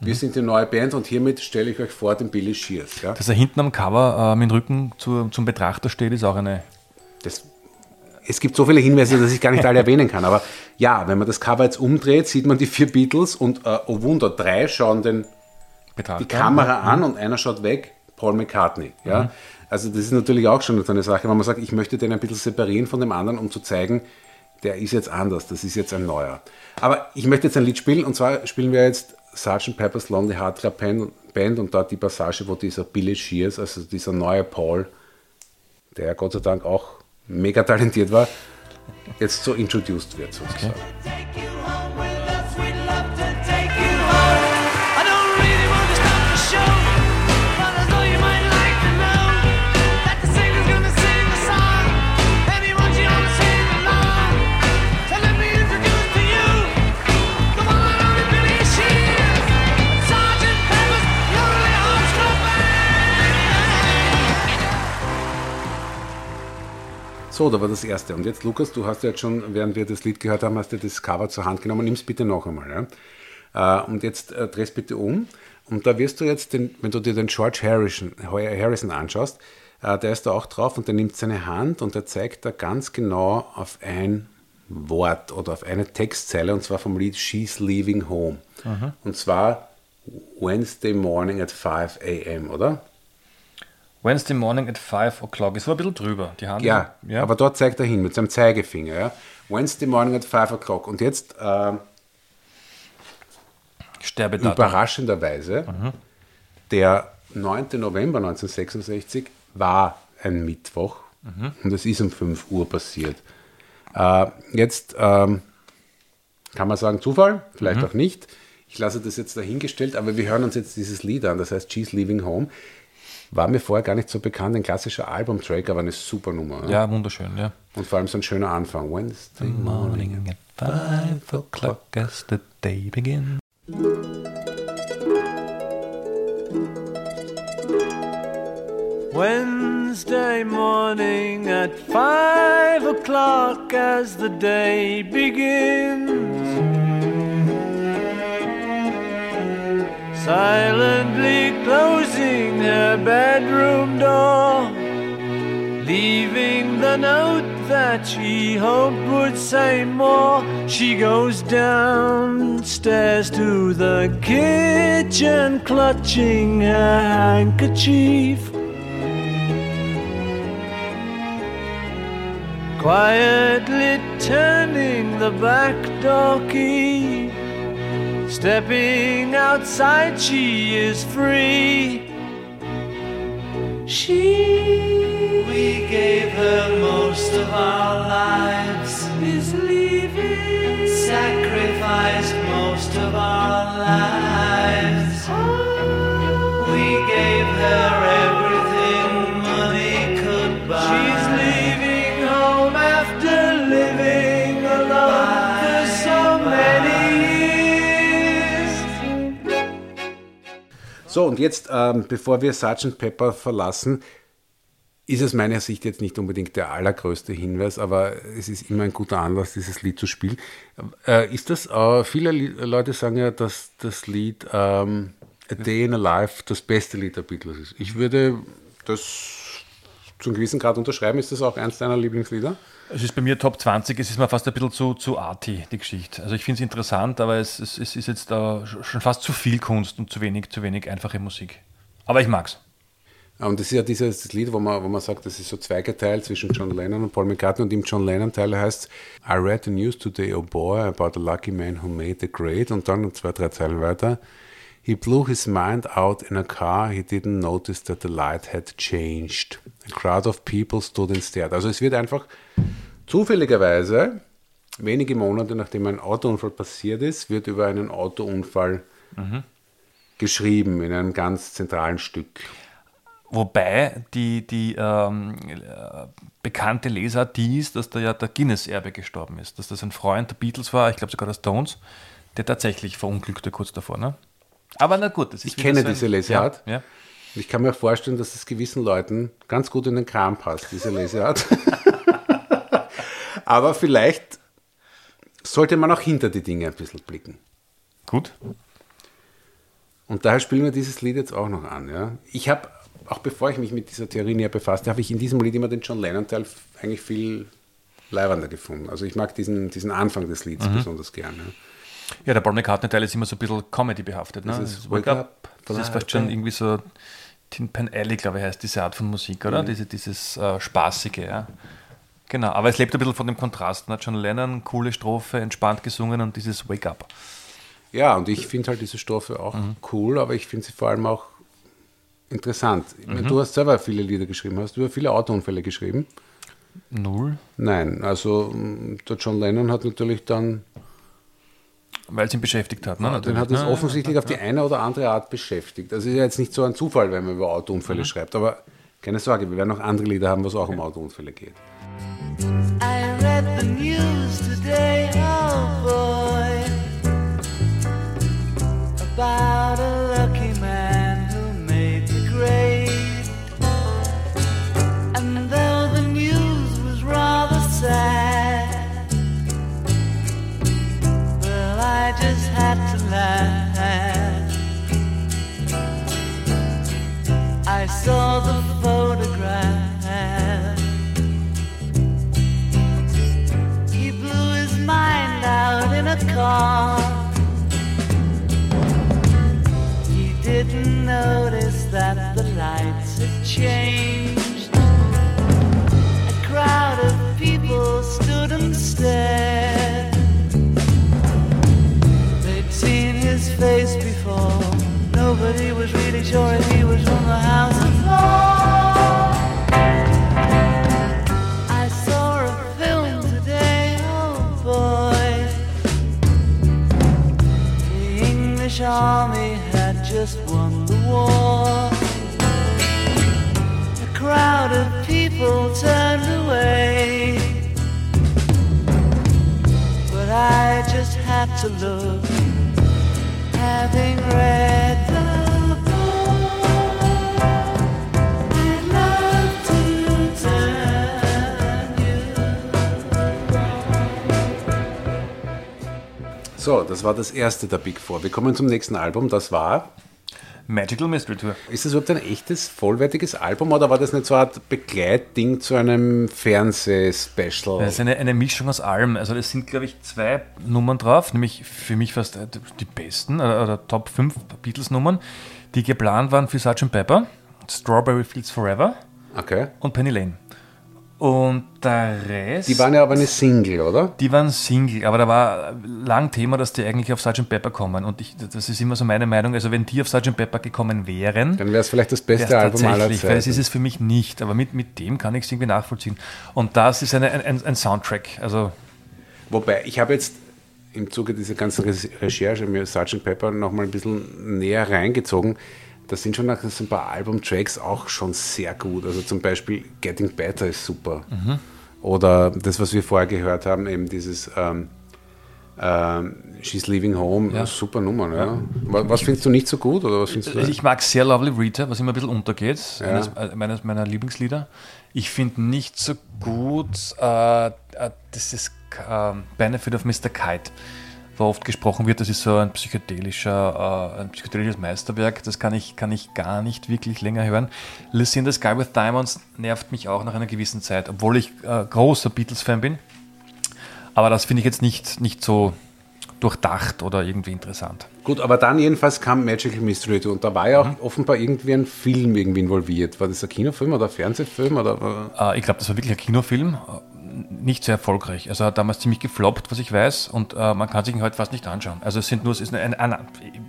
wir sind die neue Band und hiermit stelle ich euch vor den Billy Shears. Ja. Dass er hinten am Cover äh, mit dem Rücken zu, zum Betrachter steht, ist auch eine. Das, es gibt so viele Hinweise, dass ich gar nicht alle erwähnen kann. Aber ja, wenn man das Cover jetzt umdreht, sieht man die vier Beatles und äh, oh Wunder, drei schauen den, die Kamera an und einer schaut weg, Paul McCartney. Ja? Also das ist natürlich auch schon so eine Sache, wenn man sagt, ich möchte den ein bisschen separieren von dem anderen, um zu zeigen, der ist jetzt anders, das ist jetzt ein neuer. Aber ich möchte jetzt ein Lied spielen und zwar spielen wir jetzt Sgt. Pepper's Lonely Heart Club Band Band und dort die Passage, wo dieser Billy Shears, also dieser neue Paul, der Gott sei Dank auch mega talentiert war, jetzt so introduced wird sozusagen. Take So, da war das erste. Und jetzt, Lukas, du hast ja jetzt schon, während wir das Lied gehört haben, hast du das Cover zur Hand genommen. Nimm es bitte noch einmal. Ja? Äh, Und jetzt äh, dreh's bitte um. Und da wirst du jetzt, den, wenn du dir den George Harrison, Harrison anschaust, äh, der ist da auch drauf und der nimmt seine Hand und der zeigt da ganz genau auf ein Wort oder auf eine Textzeile und zwar vom Lied She's Leaving Home. Und zwar Wednesday morning at 5 a.m., oder? Wednesday morning at 5 o'clock. Es war ein bisschen drüber. Die Hand. Ja, ja. aber dort zeigt er hin mit seinem Zeigefinger. Ja? Wednesday morning at 5 o'clock. Und jetzt äh, Sterbedatum. überraschenderweise, der 9. November 1966 war ein Mittwoch und es ist um 5 Uhr passiert. Äh, jetzt ähm, kann man sagen Zufall, vielleicht auch nicht. Ich lasse das jetzt dahingestellt, aber wir hören uns jetzt dieses Lied an, das heißt She's Leaving Home. War mir vorher gar nicht so bekannt, ein klassischer Albumtrack, aber eine super Nummer. Ja, wunderschön, ja. Und vor allem so ein schöner Anfang. Wednesday morning. At 5 o'clock as the day begins. Wednesday morning at five o'clock as the day begins. Silently closing her bedroom door, Leaving the note that she hoped would say more, she goes downstairs to the kitchen, clutching her handkerchief. Quietly turning the back door key. Stepping outside, she is free. She, we gave her most of our lives, is leaving. Sacrificed most of our lives. Oh. We gave her everything So, und jetzt, ähm, bevor wir Sgt. Pepper verlassen, ist es meiner Sicht jetzt nicht unbedingt der allergrößte Hinweis, aber es ist immer ein guter Anlass, dieses Lied zu spielen. Äh, ist das, äh, viele Leute sagen ja, dass das Lied ähm, A Day in a Life das beste Lied der Beatles ist. Ich würde das zu einem gewissen Grad unterschreiben. Ist das auch eins deiner Lieblingslieder? Es ist bei mir Top 20, es ist mir fast ein bisschen zu, zu arty, die Geschichte. Also ich finde es interessant, aber es, es, es ist jetzt da schon fast zu viel Kunst und zu wenig, zu wenig einfache Musik. Aber ich mag's. Und das ist ja dieses Lied, wo man, wo man sagt, das ist so zweigeteilt zwischen John Lennon und Paul McCartney. Und im John Lennon-Teil heißt I read the news today, oh boy, about a lucky man who made the grade. Und dann zwei, drei Zeilen weiter. He blew his mind out in a car. He didn't notice that the light had changed. A crowd of people stood and stared. Also es wird einfach zufälligerweise, wenige Monate nachdem ein Autounfall passiert ist, wird über einen Autounfall geschrieben in einem ganz zentralen Stück. Wobei die, die ähm, äh, bekannte Lesart die ist, dass da ja der Guinness-Erbe gestorben ist. Dass das ein Freund der Beatles war, ich glaube sogar der Stones, der tatsächlich verunglückte kurz davor. Ne? Aber na gut, das ist Ich kenne so ein- diese Lesart. Ja, ja. Ich kann mir auch vorstellen, dass es gewissen Leuten ganz gut in den Kram passt, diese Leseart. Aber vielleicht sollte man auch hinter die Dinge ein bisschen blicken. Gut. Und daher spielen wir dieses Lied jetzt auch noch an. Ja? Ich habe, auch bevor ich mich mit dieser Theorie näher befasste, habe ich in diesem Lied immer den John Lennon-Teil eigentlich viel leibender gefunden. Also ich mag diesen, diesen Anfang des Lieds besonders gerne. Ja, der Paul McCartney-Teil ist immer so ein bisschen Comedy behaftet. Ne? Das ist Das Wake Up, Das ist fast schon irgendwie so Tin Pan Alley, glaube ich, heißt diese Art von Musik, oder? Diese, dieses äh, Spaßige, ja. Genau, aber es lebt ein bisschen von dem Kontrast. Ne? John Lennon, coole Strophe, entspannt gesungen und dieses Wake Up. Ja, und ich finde halt diese Stoffe auch cool, aber ich finde sie vor allem auch interessant. Ich meine, Du hast selber viele Lieder geschrieben, hast du über viele Autounfälle geschrieben? Null. Nein, also der John Lennon hat natürlich dann, Weil es ihn beschäftigt hat. Ne? den Natürlich, hat es offensichtlich auf die eine oder andere Art beschäftigt. Also ist ja jetzt nicht so ein Zufall, wenn man über Autounfälle schreibt, aber keine Sorge, wir werden noch andere Lieder haben, was auch um Autounfälle geht. I read the news today, oh boy, about saw the photograph. He blew his mind out in a car. He didn't notice that the lights had changed. A crowd of people stood and stared. They'd seen his face before. Nobody was really sure if he was from the House of Lords. I saw a film today, oh boy. The English army had just won the war. A crowd of people turned away. But I just to look, having read So, das war das erste der Big Four. Wir kommen zum nächsten Album, das war Magical Mystery Tour. Ist das überhaupt ein echtes, vollwertiges Album oder war das nicht so eine Art Begleitding zu einem Fernsehspecial? Das ist eine, eine Mischung aus allem. Also es sind, glaube ich, zwei Nummern drauf, nämlich für mich fast äh, die besten oder, oder Top 5 Beatles-Nummern, die geplant waren für Sgt. Pepper, Strawberry Fields Forever Okay. und Penny Lane. Und der Rest... Die waren ja aber eine Single, oder? Die waren Single, aber da war lang Thema, dass die eigentlich auf Sgt. Pepper kommen. Und ich, das ist immer so meine Meinung. Also, wenn die auf Sgt. Pepper gekommen wären, Dann wäre es vielleicht das beste Album aller tatsächlich, weil das ist Zeiten. es für mich nicht. Aber mit, mit dem kann ich es irgendwie nachvollziehen. Und das ist eine, ein, ein Soundtrack. Also, Wobei, ich habe jetzt im Zuge dieser ganzen Re- Recherche mir Sgt. Pepper noch mal ein bisschen näher reingezogen. Da sind schon noch so ein paar Albumtracks auch schon sehr gut. Also zum Beispiel Getting Better ist super. Mhm. Oder das, was wir vorher gehört haben, eben dieses ähm, ähm, She's Leaving Home, Ja. super Nummer. Ja. Was, was findest du nicht so gut? Oder was findest du ich mag sehr Lovely Rita, was immer ein bisschen untergeht. Ja. Eines, äh, meines meiner Lieblingslieder. Ich finde nicht so gut, äh, äh, das ist äh, Benefit of Mr. Kite, wo oft gesprochen wird, das ist so ein psychedelischer, äh, ein psychedelisches Meisterwerk. Das kann ich, kann ich gar nicht wirklich länger hören. In the Sky with Diamonds nervt mich auch nach einer gewissen Zeit, obwohl ich äh, großer Beatles-Fan bin. Aber das finde ich jetzt nicht, nicht so durchdacht oder irgendwie interessant. Gut, aber dann jedenfalls kam Magical Mystery Tour und da war ja Mhm. auch offenbar irgendwie ein Film irgendwie involviert. War das ein Kinofilm oder ein Fernsehfilm? Oder, Äh, ich glaube, das war wirklich ein Kinofilm. Nicht sehr erfolgreich. Also hat damals ziemlich gefloppt, was ich weiß. Und äh, man kann sich ihn heute fast nicht anschauen. Also es sind nur es ist eine, eine,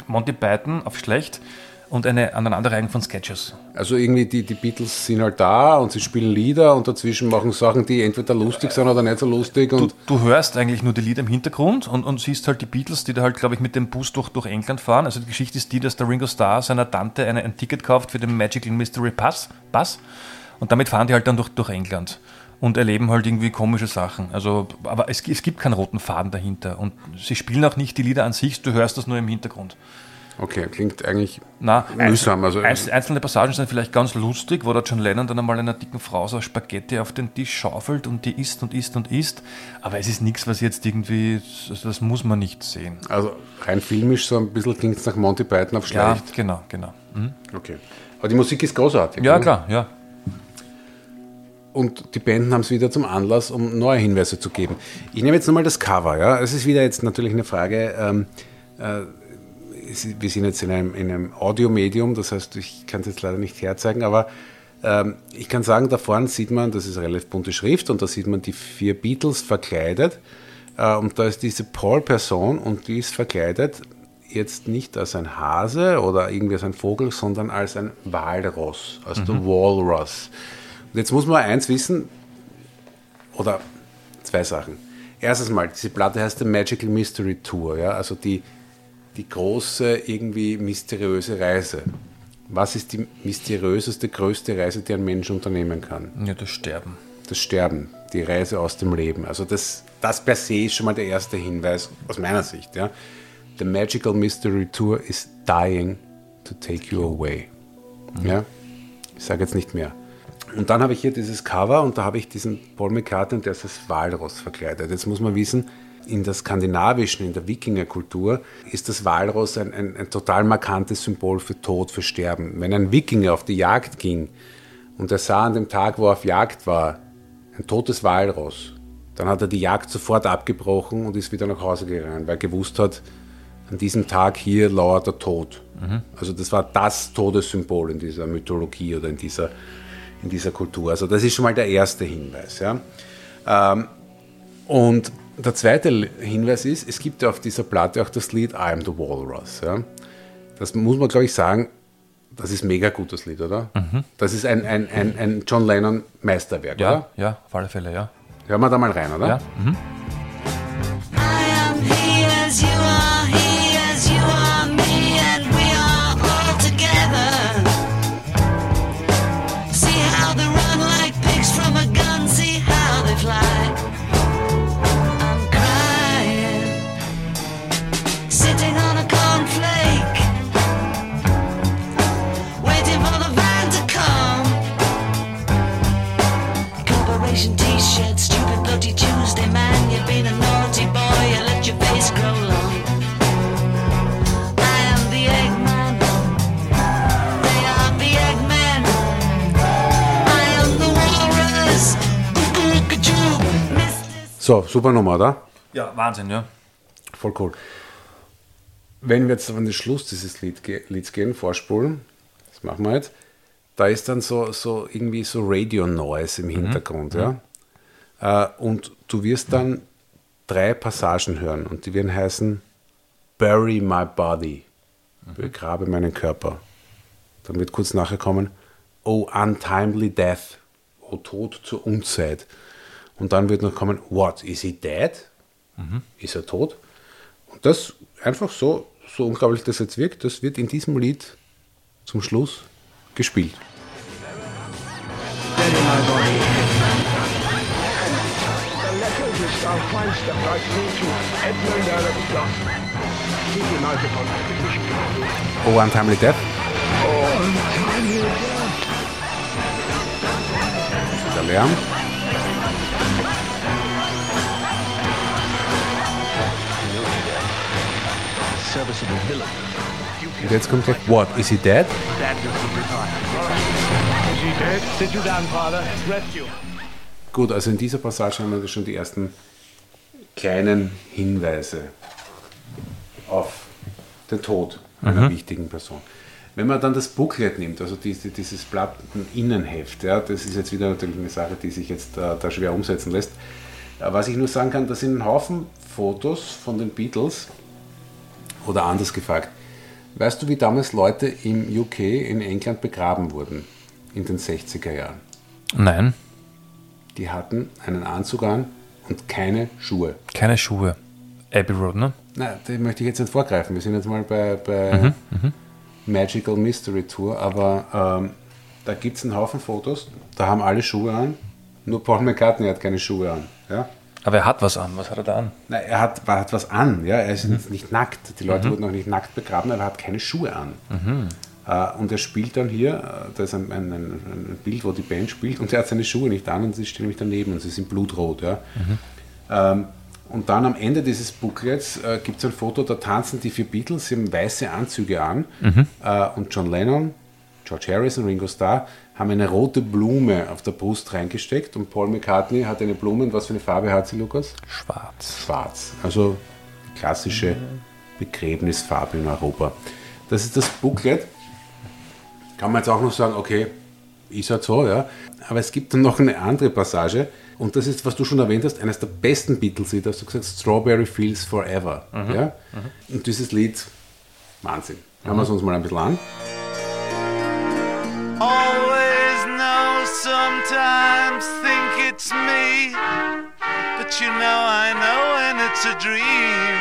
Monty Python auf schlecht und eine Aneinanderreihung von Sketches. Also irgendwie die, die Beatles sind halt da und sie spielen Lieder und dazwischen machen Sachen, die entweder lustig sind oder nicht so lustig. Du, Und du hörst eigentlich nur die Lieder im Hintergrund und, und siehst halt die Beatles, die da halt, glaube ich, mit dem Bus durch, durch England fahren. Also die Geschichte ist die, dass der Ringo Starr seiner Tante eine, ein Ticket kauft für den Magical Mystery Pass, Pass und damit fahren die halt dann durch, durch England und erleben halt irgendwie komische Sachen. Also, aber es, es gibt keinen roten Faden dahinter und sie spielen auch nicht die Lieder an sich, du hörst das nur im Hintergrund. okay, klingt eigentlich Na, mühsam. Also, einzel- einzelne Passagen sind vielleicht ganz lustig, wo der John Lennon dann einmal einer dicken Frau so Spaghetti auf den Tisch schaufelt und die isst und isst und isst. Aber es ist nichts, was jetzt irgendwie, also das muss man nicht sehen. also rein filmisch so ein bisschen klingt es nach Monty Python auf Ja, schlecht. genau, genau. Mhm. Okay. Aber die Musik ist großartig. Ja, ne? klar, ja. Und die Banden haben es wieder zum Anlass, um neue Hinweise zu geben. Ich nehme jetzt nochmal das Cover. Ja? Es ist wieder jetzt natürlich eine Frage. Ähm, äh, wir sind jetzt in einem, in einem Audiomedium, das heißt, ich kann es jetzt leider nicht herzeigen, aber ähm, ich kann sagen, da vorne sieht man, das ist relativ bunte Schrift und da sieht man die vier Beatles verkleidet. Äh, und da ist diese Paul-Person und die ist verkleidet jetzt nicht als ein Hase oder irgendwie als ein Vogel, sondern als ein Walross, als der Walrus. Und jetzt muss man eins wissen, oder zwei Sachen. Erstens mal, diese Platte heißt The Magical Mystery Tour, ja, also die, die große, irgendwie mysteriöse Reise. Was ist die mysteriöseste, größte Reise, die ein Mensch unternehmen kann? Ja, das Sterben. Das Sterben, die Reise aus dem Leben. Also das, das per se ist schon mal der erste Hinweis aus meiner Sicht. Ja. The Magical Mystery Tour is dying to take you away. Ja. Ich sage jetzt nicht mehr. Und dann habe ich hier dieses Cover und da habe ich diesen Paul McCartney, der ist als Walross verkleidet. Jetzt muss man wissen, in der skandinavischen, in der Wikingerkultur ist das Walross ein, ein, ein total markantes Symbol für Tod, für Sterben. Wenn ein Wikinger auf die Jagd ging und er sah an dem Tag, wo er auf Jagd war, ein totes Walross, dann hat er die Jagd sofort abgebrochen und ist wieder nach Hause gegangen, weil er gewusst hat, an diesem Tag hier lauert der Tod. Also das war das Todessymbol in dieser Mythologie oder in dieser, in dieser Kultur. Also das ist schon mal der erste Hinweis. Ja. Ähm, und der zweite Hinweis ist, es gibt ja auf dieser Platte auch das Lied I Am the Walrus. Ja. Das muss man, glaube ich, sagen, das ist mega gut, das Lied, oder? Das ist ein, ein, ein, ein John Lennon Meisterwerk, Ja, oder? ja, auf alle Fälle, ja. Hören wir da mal rein, oder? ja. Mhm. So, super Nummer, oder? Ja, Wahnsinn, ja. Voll cool. Wenn wir jetzt an den Schluss dieses Lied, Lieds gehen, vorspulen, das machen wir jetzt, da ist dann so, so irgendwie so Radio-Noise im Hintergrund, ja. Äh, und du wirst dann drei Passagen hören und die werden heißen Bury my body, begrabe meinen Körper. Dann wird kurz nachher kommen, Oh untimely death, Oh Tod zur Unzeit. Und dann wird noch kommen, What, is he dead? Ist er tot? Und das einfach so, so unglaublich das jetzt wirkt, das wird in diesem Lied zum Schluss gespielt. Oh, Untimely Death. Der Lärm. Und jetzt kommt gleich, what, is he dead? Sit you down, Father. Rescue. Gut, also in dieser Passage haben wir schon die ersten kleinen Hinweise auf den Tod einer wichtigen Person. Wenn man dann das Booklet nimmt, also diese, dieses Platteninnenheft, ja, das ist jetzt wieder natürlich eine Sache, die sich jetzt äh, da schwer umsetzen lässt. Äh, was ich nur sagen kann, da sind ein Haufen Fotos von den Beatles oder anders gefragt. Weißt du, wie damals Leute im UK in England begraben wurden in den 60er Jahren? Nein, Die hatten einen Anzug an und keine Schuhe. keine Schuhe. Abbey Road, ne? Na, den möchte ich jetzt nicht vorgreifen. Wir sind jetzt mal bei, bei Magical Mystery Tour, aber ähm, da gibt es einen Haufen Fotos, da haben alle Schuhe an, nur Paul McCartney hat keine Schuhe an. Ja? Aber er hat was an. Was hat er da an? Na, er hat, er hat was an, ja? er ist jetzt nicht nackt. Die Leute wurden noch nicht nackt begraben, aber er hat keine Schuhe an. Äh, und er spielt dann hier, äh, da ist ein, ein, ein, Bild, wo die Band spielt, und er hat seine Schuhe nicht an und sie stehen nämlich daneben und sie sind blutrot. Ja? Ähm, und dann am Ende dieses Booklets äh, gibt es ein Foto, da tanzen die vier Beatles, sie haben weiße Anzüge an äh, und John Lennon, George Harrison, Ringo Starr haben eine rote Blume auf der Brust reingesteckt und Paul McCartney hat eine Blume, und was für eine Farbe hat sie, Lukas? Schwarz. Schwarz. Also klassische Begräbnisfarbe in Europa. Das ist das Booklet. Kann man jetzt auch noch sagen, okay, ist halt so, ja. Aber es gibt dann noch eine andere Passage. Und das ist, was du schon erwähnt hast, eines der besten Beatles-Lieder, hast du gesagt, Strawberry Fields Forever. Ja? Und dieses Lied, Wahnsinn. Hören wir es uns mal ein bisschen an. Always know, sometimes think it's me. But you know I know when it's a dream.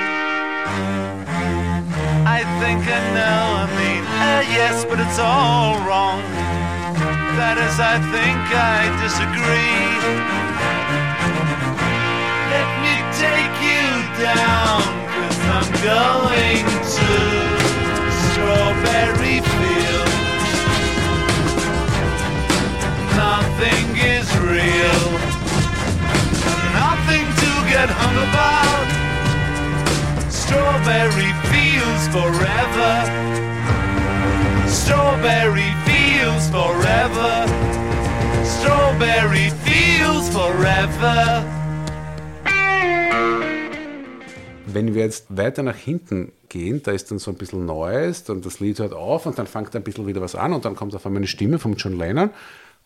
I think I know, I mean, uh, yes, but it's all wrong. That is, I think I disagree. Take you down, cause I'm going to Strawberry Fields. Nothing is real. Nothing to get hung about. Strawberry fields forever. Strawberry fields forever. Strawberry fields forever. Wenn wir jetzt weiter nach hinten gehen, da ist dann so ein bisschen Neues, dann das Lied hört auf und dann fängt ein bisschen wieder was an und dann kommt auf einmal eine Stimme von John Lennon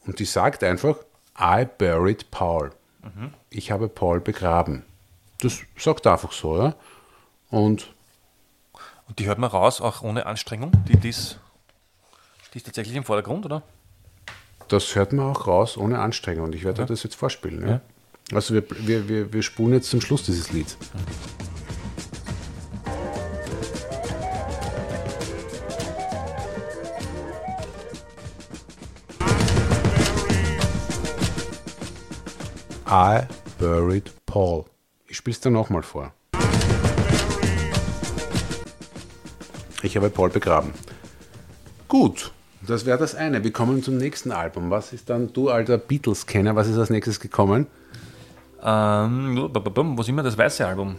und die sagt einfach, I buried Paul. Ich habe Paul begraben. Das sagt er einfach so, ja. Und Und die hört man raus, auch ohne Anstrengung. Die, die, ist, die ist tatsächlich im Vordergrund, oder? das hört man auch raus ohne Anstrengung. Und ich werde das jetzt vorspielen. Ja? Also wir, wir, wir, wir spulen jetzt zum Schluss dieses Lieds. I buried Paul. Ich spiele es dir nochmal vor. Ich habe Paul begraben. Gut, das wäre das eine. Wir kommen zum nächsten Album. Was ist dann, du alter Beatles-Kenner, was ist als nächstes gekommen? Ähm, wo sind wir? Das weiße Album.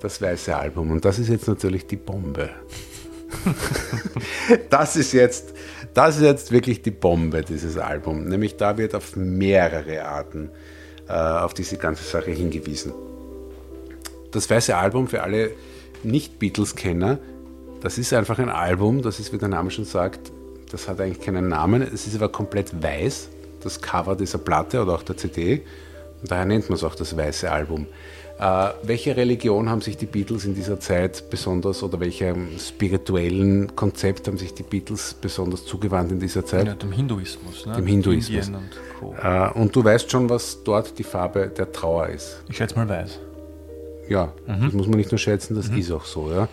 Das weiße Album. Und das ist jetzt natürlich die Bombe. das ist jetzt, das ist jetzt wirklich die Bombe, dieses Album. Nämlich da wird auf mehrere Arten äh, auf diese ganze Sache hingewiesen. Das weiße Album für alle Nicht-Beatles-Kenner, das ist einfach ein Album, das ist, wie der Name schon sagt, das hat eigentlich keinen Namen, es ist aber komplett weiß, das Cover dieser Platte oder auch der CD, daher nennt man es auch das weiße Album. Äh, welche Religion haben sich die Beatles in dieser Zeit besonders oder welchem spirituellen Konzept haben sich die Beatles besonders zugewandt in dieser Zeit? Ja, dem Hinduismus. Ne? Dem Hinduismus. Indien und Co. Äh, und du weißt schon, was dort die Farbe der Trauer ist. Ich schätze mal weiß. Ja, das muss man nicht nur schätzen, das ist auch so. Ja.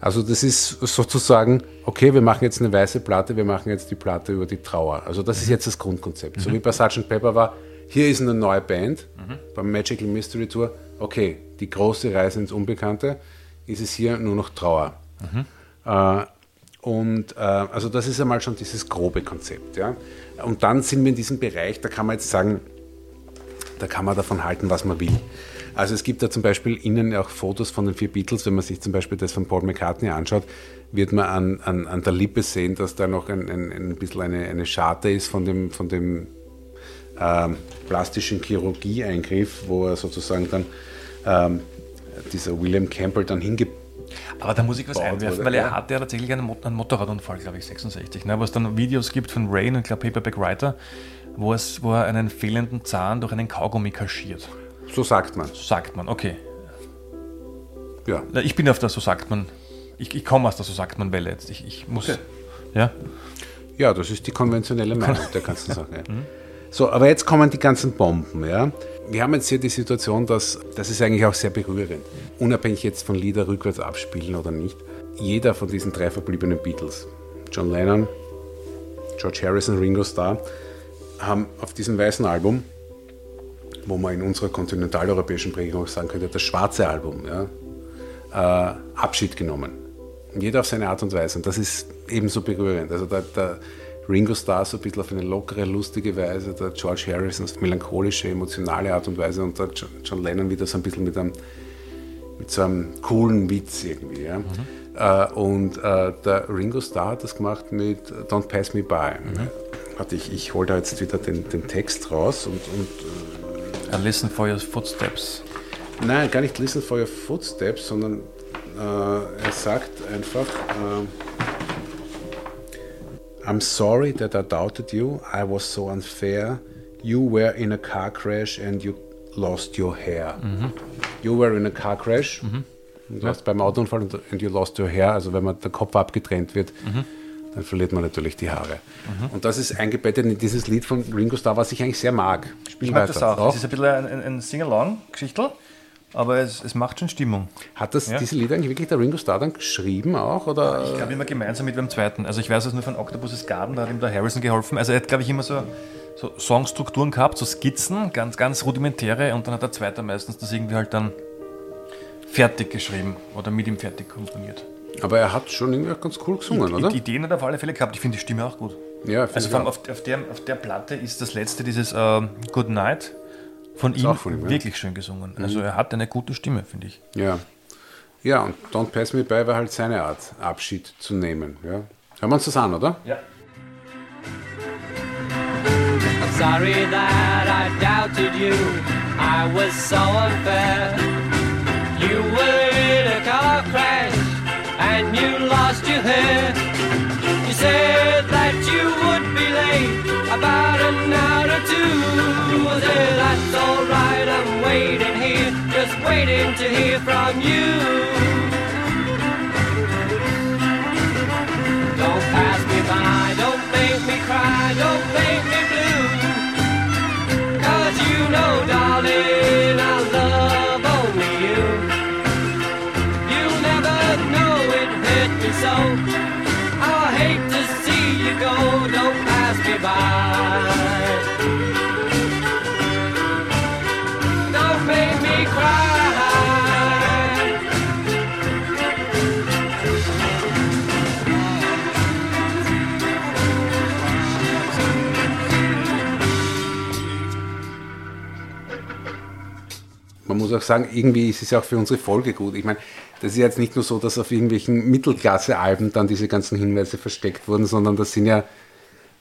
Also das ist sozusagen, okay, wir machen jetzt eine weiße Platte, wir machen jetzt die Platte über die Trauer. Also das ist jetzt das Grundkonzept. So wie bei Sgt. Pepper war, hier ist eine neue Band beim Magical Mystery Tour. Okay, die große Reise ins Unbekannte, ist es hier nur noch Trauer. Äh, und äh, also das ist einmal schon dieses grobe Konzept. Ja. Und dann sind wir in diesem Bereich, da kann man jetzt sagen, da kann man davon halten, was man will. Also es gibt da zum Beispiel innen auch Fotos von den vier Beatles, wenn man sich zum Beispiel das von Paul McCartney anschaut, wird man an, an, an der Lippe sehen, dass da noch ein, ein, ein bisschen eine, eine Scharte ist von dem, von dem ähm, plastischen Chirurgie-Eingriff, wo er sozusagen dann ähm, dieser William Campbell dann hinge Aber da muss ich was einwerfen, wurde, weil er ja. hatte ja tatsächlich einen, Mot einen Motorradunfall, glaube ich, 66, ne, wo es dann Videos gibt von Rain und glaube Paperback Writer, wo, es, wo er einen fehlenden Zahn durch einen Kaugummi kaschiert. So sagt man. Sagt man, okay. Ja. Ich bin auf der So sagt man, ich, ich komme aus der So sagt man Welle jetzt. Ich, ich muss, Okay. ja, Ja, das ist die konventionelle Meinung der ganzen Sache. Ja. So, aber jetzt kommen die ganzen Bomben. Ja. Wir haben jetzt hier die Situation, dass das ist eigentlich auch sehr berührend. Unabhängig jetzt von Lieder rückwärts abspielen oder nicht. Jeder von diesen drei verbliebenen Beatles, John Lennon, George Harrison, Ringo Starr, haben auf diesem weißen Album, wo man in unserer kontinentaleuropäischen Prägung auch sagen könnte, das schwarze Album, ja, äh, Abschied genommen. Jeder auf seine Art und Weise. Und das ist ebenso berührend. Also der, der Ringo Starr so ein bisschen auf eine lockere, lustige Weise, der George Harrison auf melancholische, emotionale Art und Weise und der Jo- John Lennon wieder so ein bisschen mit einem, mit so einem coolen Witz irgendwie. Ja. Äh, und äh, der Ringo Starr hat das gemacht mit Don't Pass Me By. Warte, ich, ich hole da jetzt wieder den, den Text raus und, und I listen for your footsteps. Nein, gar nicht Listen for Your Footsteps, sondern äh, er sagt einfach, äh, I'm sorry that I doubted you, I was so unfair, you were in a car crash and you lost your hair. You were in a car crash, und du warst beim Autounfall und and you lost your hair, also wenn man der Kopf abgetrennt wird, dann verliert man natürlich die Haare. Und das ist eingebettet in dieses Lied von Ringo Starr, was ich eigentlich sehr mag. Spiel Ich mag das auch. Es ist ein bisschen ein, ein, ein Sing-Along-Geschichtel, aber es, es macht schon Stimmung. Hat das Ja. diese Lieder eigentlich wirklich der Ringo Starr dann geschrieben auch? Oder? Ich glaube immer gemeinsam mit beim zweiten. Also ich weiß es nur von Octopus's Garden, da hat ihm der Harrison geholfen. Also er hat, glaube ich, immer so, so Songstrukturen gehabt, so Skizzen, ganz, ganz rudimentäre und dann hat der zweite meistens das irgendwie halt dann fertig geschrieben oder mit ihm fertig komponiert. Aber er hat schon irgendwie auch ganz cool gesungen, oder? Die Ideen hat er auf alle Fälle gehabt. Ich finde die Stimme auch gut. Ja, Also vor allem auf, auf, der, auf der Platte ist das letzte, dieses ähm, Good Night, von ihm, von ihm, ja. Mhm. wirklich schön gesungen. Also er hat eine gute Stimme, finde ich. Ja. ja, und Don't Pass Me By war halt seine Art, Abschied zu nehmen. Ja. Hören wir uns das an, oder? Ja. I'm sorry that I doubted you. I was so unfair. You were in a car crash and you lost your hair. You said that about an hour or two. Said, that's alright, I'm waiting here, just waiting to hear from you. Don't pass me by, don't make me cry, don't make me blue. Cause you know, darling, I love only you. You'll never know it hurt me so. Man muss auch sagen, irgendwie ist es ja auch für unsere Folge gut. Ich meine, das ist jetzt nicht nur so, dass auf irgendwelchen Mittelklasse-Alben dann diese ganzen Hinweise versteckt wurden, sondern das sind ja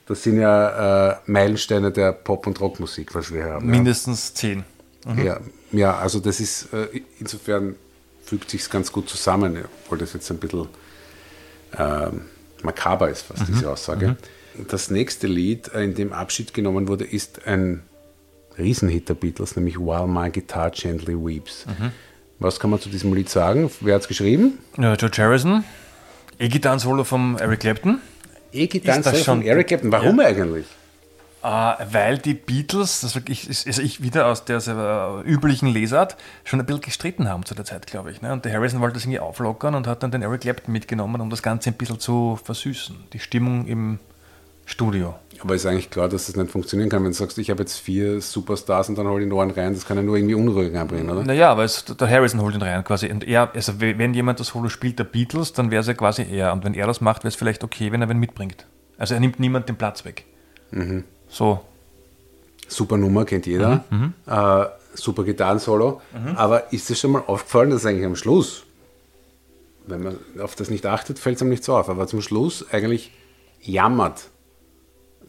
Das sind ja äh, Meilensteine der Pop- und Rockmusik, was wir haben. Mindestens zehn. Ja. Ja, ja, also das ist, äh, insofern fügt sich ganz gut zusammen, obwohl das jetzt ein bisschen ähm, makaber ist, was diese Aussage. Das nächste Lied, äh, in dem Abschied genommen wurde, ist ein Riesenhit der Beatles, nämlich While My Guitar Gently Weeps. Was kann man zu diesem Lied sagen? Wer hat es geschrieben? Ja, George Harrison. E-Gitarren-Solo vom Eric Clapton. E-Gitarren Ist das von schon- Eric Clapton. Warum eigentlich? Äh, weil die Beatles, das ich, also ich wieder aus der äh, üblichen Lesart, schon ein bisschen gestritten haben zu der Zeit, glaube ich. Ne? Und der Harrison wollte das irgendwie auflockern und hat dann den Eric Clapton mitgenommen, um das Ganze ein bisschen zu versüßen. Die Stimmung im Studio. Aber ist eigentlich klar, dass das nicht funktionieren kann, wenn du sagst, ich habe jetzt vier Superstars und dann hol ich den Ohren rein, das kann ja nur irgendwie Unruhe reinbringen, oder? Naja, aber es, der Harrison holt ihn rein quasi. Und er, also we- wenn jemand das Solo spielt, der Beatles, dann wäre es ja quasi er. Und wenn er das macht, wäre es vielleicht okay, wenn er wen mitbringt. Also er nimmt niemand den Platz weg. So. Super Nummer, kennt jeder. Äh, super Gitarren-Solo. Aber ist es schon mal aufgefallen, dass eigentlich am Schluss, wenn man auf das nicht achtet, fällt es einem nicht so auf, aber zum Schluss eigentlich jammert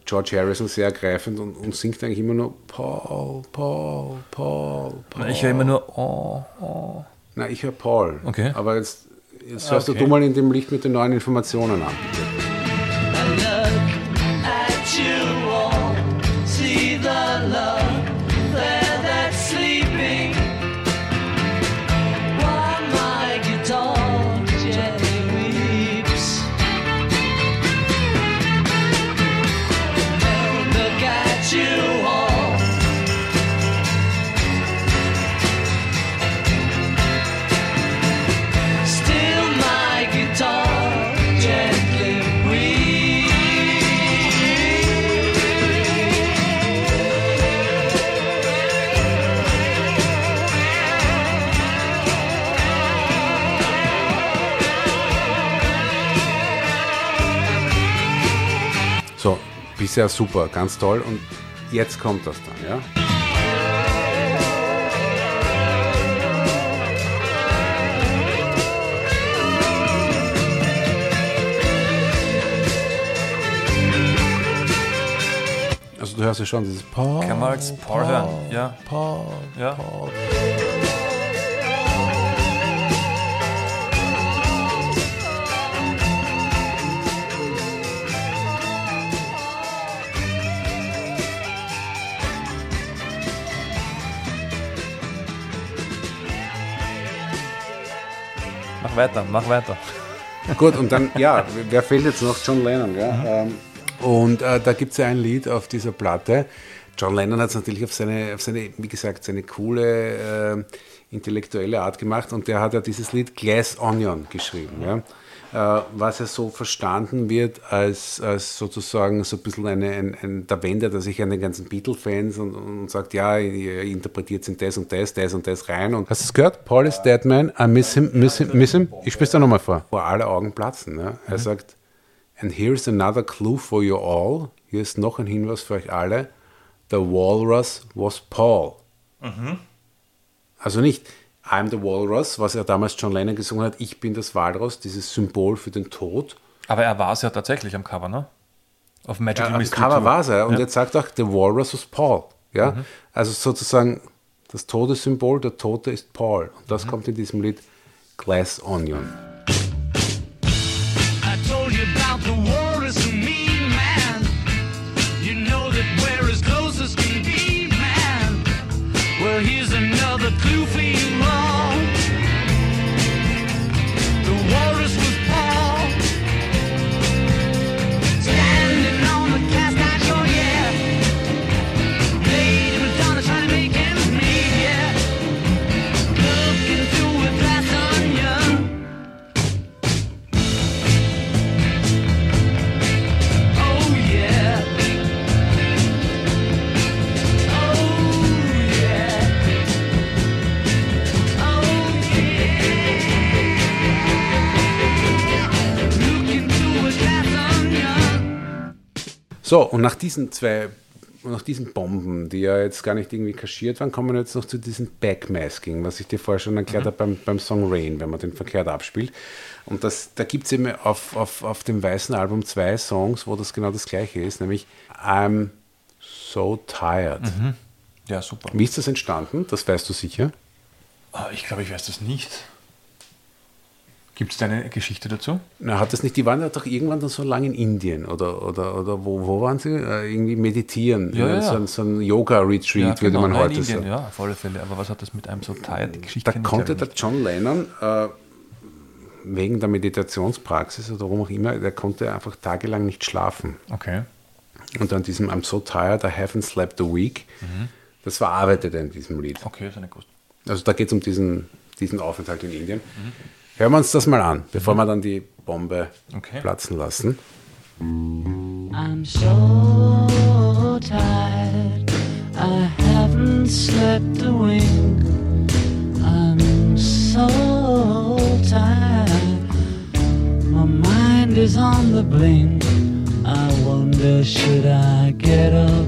George Harrison sehr ergreifend und, und singt eigentlich immer nur Paul, Paul, Paul, Paul. Ich höre immer nur, oh, oh. Nein, ich höre Paul. Okay. Aber jetzt, jetzt hörst Okay. du mal in dem Licht mit den neuen Informationen an. at So, bisher super, ganz toll. Und jetzt kommt das dann, ja? Also du hörst ja schon, ist Paul. Kann man als Paul hören. Ja. Paul, Ja. Paul. Mach weiter, mach weiter. Gut, und dann, ja, wer fehlt jetzt noch? John Lennon, ja. Ähm, und äh, da gibt es ja ein Lied auf dieser Platte. John Lennon hat es natürlich auf seine, auf seine, wie gesagt, seine coole, äh, intellektuelle Art gemacht und der hat ja dieses Lied Glass Onion geschrieben, ja. Äh, was ja so verstanden wird als, als sozusagen so ein bisschen eine, ein, ein, da wendet er sich an den ganzen Beatle-Fans und, und sagt, ja, ihr interpretiert in das und das, das und das rein. Und hast du es gehört? Paul is dead man, I miss him, miss him, miss him. Ich spiele es da nochmal vor. Vor alle Augen platzen. Ja? Er sagt, and here's another clue for you all. Hier ist noch ein Hinweis für euch alle. The walrus was Paul. Also nicht I'm the Walrus, was ja damals John Lennon gesungen hat, ich bin das Walross, dieses Symbol für den Tod. Aber er war es ja tatsächlich am Cover, ne? Auf Magical Ja, am Mystery Cover Tour. war es ja. Und Ja. jetzt sagt auch, the Walrus was Paul. Ja? Also sozusagen das Todessymbol, der Tote ist Paul. Und das kommt in diesem Lied Glass Onion. So, und nach diesen zwei nach diesen Bomben, die ja jetzt gar nicht irgendwie kaschiert waren, kommen wir jetzt noch zu diesem Backmasking, was ich dir vorher schon erklärt habe beim, beim Song Rain, wenn man den verkehrt abspielt. Und das, da gibt es eben auf, auf, auf dem weißen Album zwei Songs, wo das genau das gleiche ist, nämlich I'm So Tired. Ja, super. Wie ist das entstanden? Das weißt du sicher. Ah, Ich glaube, ich weiß das nicht. Gibt es da eine Geschichte dazu? Na, hat das nicht, die waren ja doch irgendwann dann so lange in Indien oder, oder, oder wo, wo waren sie? Äh, irgendwie meditieren. Ja, ja, So, ja. ein, so ein Yoga-Retreat, würde man nein, heute in Indien, sagen. Ja, auf alle Fälle. Aber was hat das mit einem so? Die Geschichte Da konnte der John Lennon äh, wegen der Meditationspraxis oder warum auch immer, der konnte einfach tagelang nicht schlafen. Okay. Und an diesem I'm so tired, I haven't slept a week, Mhm. das verarbeitet er in diesem Lied. Okay, ist eine Gust. Also da geht es um diesen, diesen Aufenthalt in Indien. Hören wir uns das mal an, bevor wir dann die Bombe Okay. platzen lassen. I'm so tired. I haven't slept a wink. I'm so tired. My mind is on the blink. I wonder, should I get up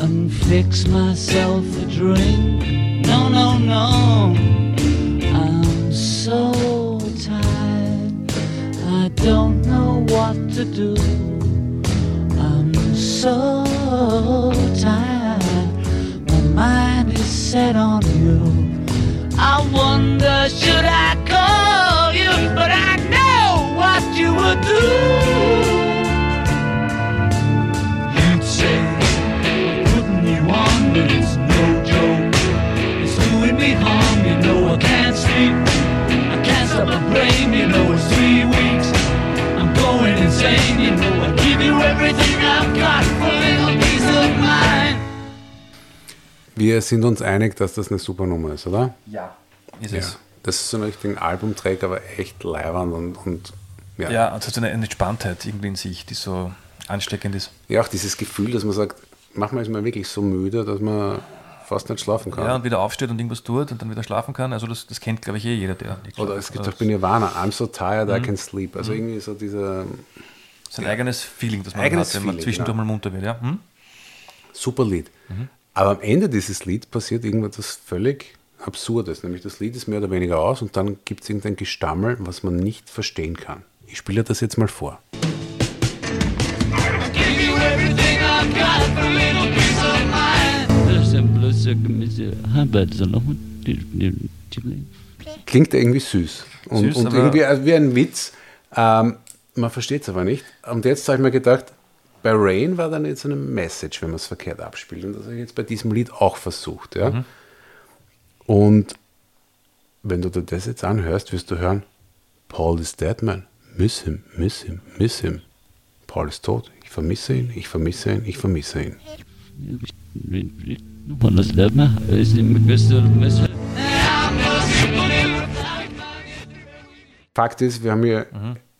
and fix myself a drink? No, no, no. I'm so don't know what to do. I'm so tired. My mind is set on you. I wonder, should I call you? But I know what you would do. You'd say, putting you on, but it's no joke. It's doing me harm, you know I can't sleep. I can't stop the brain, you know it's three weeks. Insane, you know I give you everything I've got for a little peace of mind. Wir sind uns einig, dass das eine super Nummer ist, oder? Ja. Ist Ja. es. Das ist so ein richtiger Albumtrack, aber echt leibernd und, und ja. Ja, hat so eine, eine Entspanntheit irgendwie in sich, die so ansteckend ist. ja, auch dieses Gefühl, dass man sagt, manchmal ist man wirklich so müde, dass man fast nicht schlafen kann. Ja, und wieder aufsteht und irgendwas tut und dann wieder schlafen kann. Also das, das kennt, glaube ich, eh jeder, der nicht Oder es gibt auch bei Nirvana, I'm so tired, Mhm. I can sleep. Also irgendwie so dieser sein eigenes Feeling, das man Eigenes hat, wenn man Feeling, zwischendurch genau. mal munter wird. Ja? Hm? super Lied. Aber am Ende dieses Lieds passiert irgendwas völlig Absurdes. Nämlich das Lied ist mehr oder weniger aus und dann gibt es irgendein Gestammel, was man nicht verstehen kann. Ich spiele das jetzt mal vor. Klingt irgendwie süß. Und, Süß, und irgendwie äh, wie ein Witz. Ähm, man versteht es aber nicht. Und jetzt habe ich mir gedacht, bei Rain war dann jetzt eine Message, wenn man es verkehrt abspielt. Und das habe ich jetzt bei diesem Lied auch versucht. Ja? Mhm. Und wenn du dir das jetzt anhörst, wirst du hören, Paul is dead, man. Miss him, miss him, miss him. Paul ist tot. Ich vermisse ihn, ich vermisse ihn, ich vermisse ihn. Fakt ist, wir haben hier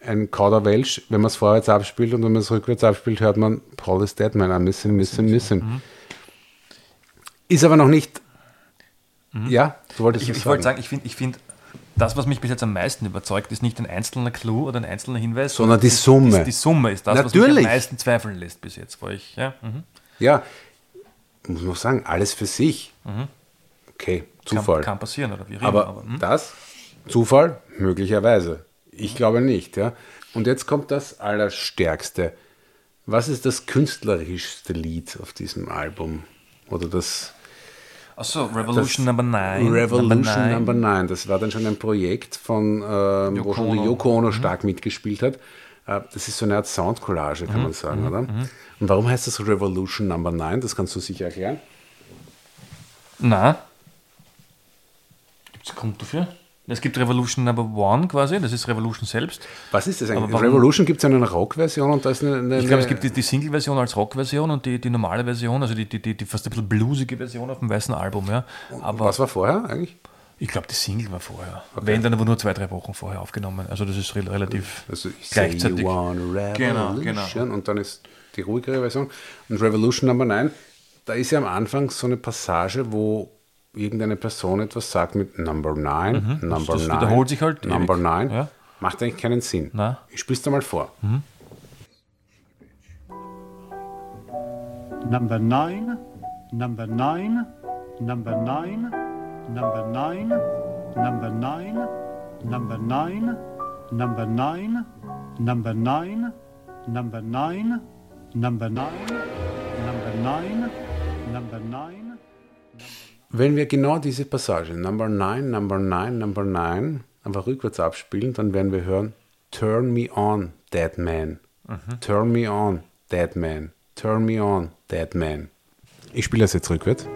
ein Kauderwelsch, wenn man es vorwärts abspielt und wenn man es rückwärts abspielt, hört man Paul is dead, man. I miss him, miss him, miss him. Ist aber noch nicht. Ja, du wolltest Ich, ich wollte sagen, ich finde, ich find, das, was mich bis jetzt am meisten überzeugt, ist nicht ein einzelner Clou oder ein einzelner Hinweis, Sondern die ist- Summe. Ist, die Summe ist das, was mich Natürlich. am meisten zweifeln lässt bis jetzt. Wo ich, ja, mhm. Ja, muss man sagen, alles für sich. Okay, Zufall. kann, kann passieren oder wie auch immer. aber aber hm? das, Zufall, möglicherweise. Ich glaube nicht. Ja. Und jetzt kommt das Allerstärkste. Was ist das künstlerischste Lied auf diesem Album? Oder das Achso, Revolution das Number 9. Revolution Number 9. Das war dann schon ein Projekt von, ähm, wo schon die. Yoko Ono stark mitgespielt hat. Äh, das ist so eine Art Soundcollage, Mhm. kann man sagen, oder? Und warum heißt das Revolution Number 9? Das kannst du sicher erklären. Na. Gibt es Grund dafür? Es gibt Revolution Number 1 quasi, das ist Revolution selbst. Was ist das eigentlich? Revolution gibt es ja eine Rock-Version und da ist eine. eine Ich glaube, es gibt die, die Single-Version als Rock-Version und die, die normale Version, also die, die, die, fast ein bisschen blusige Version auf dem weißen Album. Ja. Aber Was war vorher eigentlich? Ich glaube, die Single war vorher. Wenn, dann aber nur zwei, drei Wochen vorher aufgenommen. Also das ist re relativ Also ich say gleichzeitig. you want a Genau, revolution genau. und dann ist die ruhigere Version. Und Revolution Number 9, da ist ja am Anfang so eine Passage, wo irgendeine Person etwas sagt mit Number 9, Number Das 9, wiederholt sich halt Number ewig. 9. Ja. Macht eigentlich keinen Sinn. Na. Ich spiel's dir mal vor. number nine, number nine, number nine, number nine, number nine, number nine, number nine, number nine, number nine, number nine, number nine, number nine. Wenn wir genau diese Passage, Number 9, Number 9, Number 9, einfach rückwärts abspielen, dann werden wir hören, Turn me on, dead man. Turn me on, dead man. Turn me on, dead man. Ich spiele das jetzt rückwärts.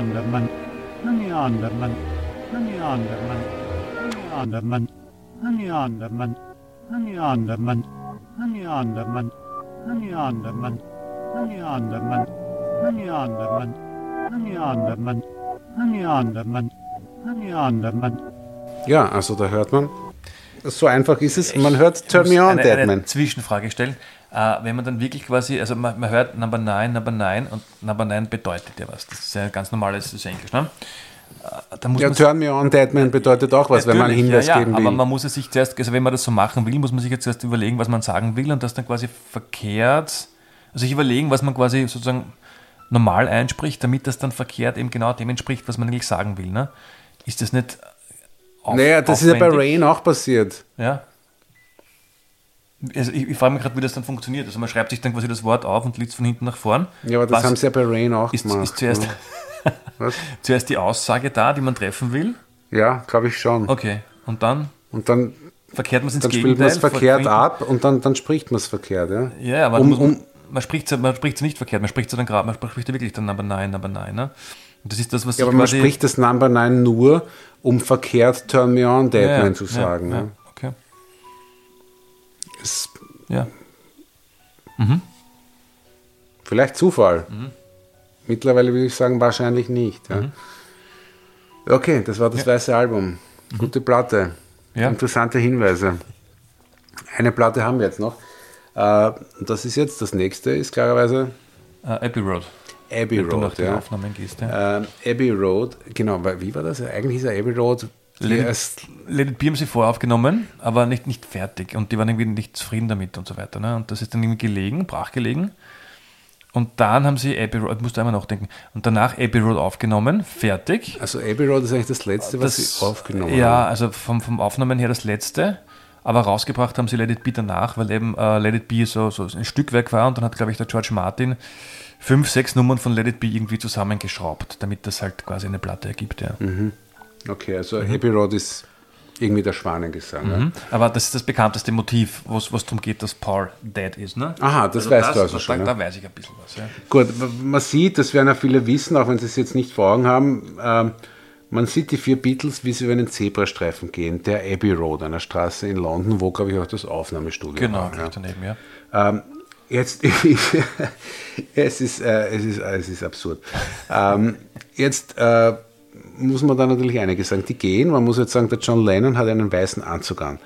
Neander man, neander man, neander man, neander man, neander man, neander man, neander man, neander man, neander man, neander man, neander man, neander man, neander man. Ja, also da hört man. So einfach ist es. Man hört Turn me on, eine, dead eine man. Zwischenfrage stellen. Äh, wenn man dann wirklich quasi, also man, man hört Number 9, Number 9 und Number 9 bedeutet ja was. Das ist ja ganz normales Englisch, ne? Äh, Da muss Ja, Turn me on, dead man bedeutet auch was, wenn man einen Hinweis ja, ja, geben Aber will. man muss es sich zuerst, also wenn man das so machen will, muss man sich jetzt zuerst überlegen, was man sagen will und das dann quasi verkehrt, also sich überlegen, was man quasi sozusagen normal einspricht, damit das dann verkehrt eben genau dem entspricht, was man eigentlich sagen will. Ne? Ist das nicht auf, naja, das ist ja bei aufwendig? Rain auch passiert. Ja. Also ich, ich frage mich gerade, wie das dann funktioniert. Also man schreibt sich dann quasi das Wort auf und liest von hinten nach vorn. Ja, aber das Was haben sie ja bei Rain auch ist, gemacht. ist zuerst, zuerst die Aussage da, die man treffen will. Ja, glaube ich schon. Okay. Und dann Und dann, verkehrt man es ins dann spielt Gegenteil. man es verkehrt ab und dann, dann spricht man es verkehrt. Ja, Ja, aber um, man, man spricht spricht nicht verkehrt, man spricht dann gerade, man spricht ja wirklich dann aber nein, aber nein, ne? Und das ist das, was ja, aber man spricht das Number 9 nur, um verkehrt Turn me on, dead ja, zu sagen. Ja, Ja, okay. Ist Ja. vielleicht Zufall. Mhm. Mittlerweile würde ich sagen, wahrscheinlich nicht. Ja. Mhm. Okay, das war das weiße Album. Gute Platte. Ja. Interessante Hinweise. Eine Platte haben wir jetzt noch. Äh, das ist jetzt, das nächste ist klarerweise Äh, Abbey Road. Abbey Road. Ja. Gehst, ja. Ähm, Abbey Road, genau, wie war das? Eigentlich ist ja Abbey Road Let, Let It Be haben sie voraufgenommen, aber nicht, nicht fertig. Und die waren irgendwie nicht zufrieden damit und so weiter. Ne? Und das ist dann irgendwie gelegen, brach gelegen. Und dann haben sie Abbey Road, musst du einmal nachdenken, und danach Abbey Road aufgenommen, fertig. also Abbey Road ist eigentlich das letzte, was sie aufgenommen Ja, haben. also vom, vom Aufnahmen her das letzte. Aber rausgebracht haben sie Let It Be danach, weil eben äh, Let It Be so, so ein Stückwerk war und dann hat, glaube ich, der George Martin fünf, sechs Nummern von Let It Be irgendwie zusammengeschraubt, damit das halt quasi eine Platte ergibt. Ja. Okay, also Abbey Road ist irgendwie der Schwanengesang. Ja? Mhm. Aber das ist das bekannteste Motiv, was was darum geht, dass Paul dead ist. Ne? Aha, das weißt du also schon, Da, ja. da weiß ich ein bisschen was. Ja. Gut, man sieht, das werden ja viele wissen, auch wenn sie es jetzt nicht vor Augen haben, ähm, man sieht die vier Beatles, wie sie über einen Zebrastreifen gehen, der Abbey Road, einer Straße in London, wo, glaube ich, auch das Aufnahmestudio Genau, war. gleich Ja. daneben, ja. Ähm, jetzt, es, ist, äh, es, ist, es ist absurd. Ähm, jetzt äh, muss man da natürlich einiges sagen. Die gehen, man muss jetzt sagen, der John Lennon hat einen weißen Anzug an.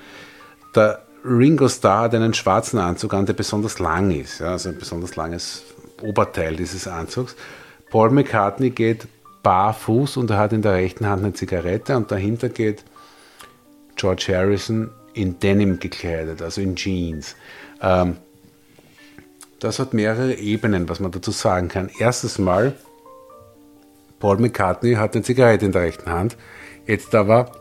Der Ringo Starr hat einen schwarzen Anzug an, der besonders lang ist, ja, also ein besonders langes Oberteil dieses Anzugs. Paul McCartney geht barfuß und er hat in der rechten Hand eine Zigarette und dahinter geht George Harrison in Denim gekleidet, also in Jeans. Ähm, das hat mehrere Ebenen, was man dazu sagen kann. Erstens mal, Paul McCartney hat eine Zigarette in der rechten Hand. Jetzt aber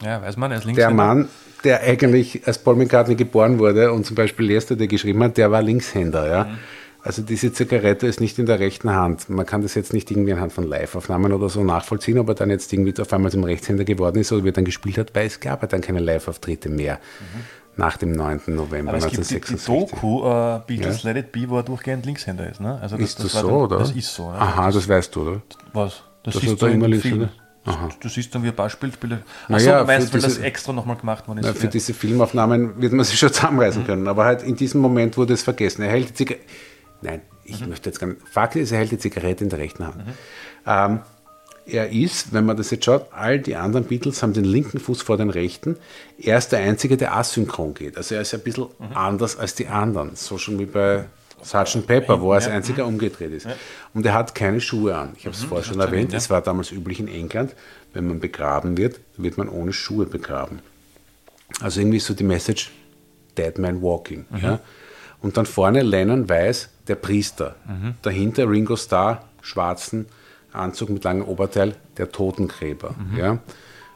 Ja, weiß man, er ist links. der Mann, der eigentlich als Paul McCartney geboren wurde und zum Beispiel Yesterday geschrieben hat, der war Linkshänder. Ja? Mhm. Also diese Zigarette ist nicht in der rechten Hand. Man kann das jetzt nicht irgendwie anhand von Live-Aufnahmen oder so nachvollziehen, ob er dann jetzt irgendwie auf einmal zum Rechtshänder geworden ist oder wie er dann gespielt hat, weil es gab ja dann keine Live-Auftritte mehr nach dem 9. November Mhm. Aber es gibt die, die 1966. Doku, äh, Beatles Let It Be, wo er durchgehend Linkshänder ist. Ne? Also ist das, war so, dann- oder? Das ist so. Ja. Aha, das weißt du, oder? Was? Das, Das er im immer Film. oder? Aha. Du siehst dann, wie ein paar Spielspiele. Na Achso, ja, du meinst, weil das diese- extra nochmal gemacht worden ist. Na, für Ja. diese Filmaufnahmen wird man sich schon zusammenreißen Mhm. können. Aber halt in diesem Moment wurde es vergessen. Er hält die Zigarette. Nein, ich Mhm. möchte jetzt gar nicht. Fakt ist, er hält die Zigarette in der rechten Hand. Ähm, er ist, wenn man das jetzt schaut, all die anderen Beatles haben den linken Fuß vor den rechten. Er ist der Einzige, der asynchron geht. Also er ist ein bisschen Mhm. anders als die anderen. So schon wie bei Sgt. Pepper, wo er als einziger umgedreht ist. Und er hat keine Schuhe an. Ich habe es vorher schon Mhm. hast du erwähnt. Es war damals üblich in England, wenn man begraben wird, wird man ohne Schuhe begraben. Also irgendwie so die Message Dead Man Walking. Ja? Und dann vorne Lennon weiß, der Priester. Dahinter Ringo Starr, schwarzen Anzug mit langem Oberteil, der Totengräber. Ja?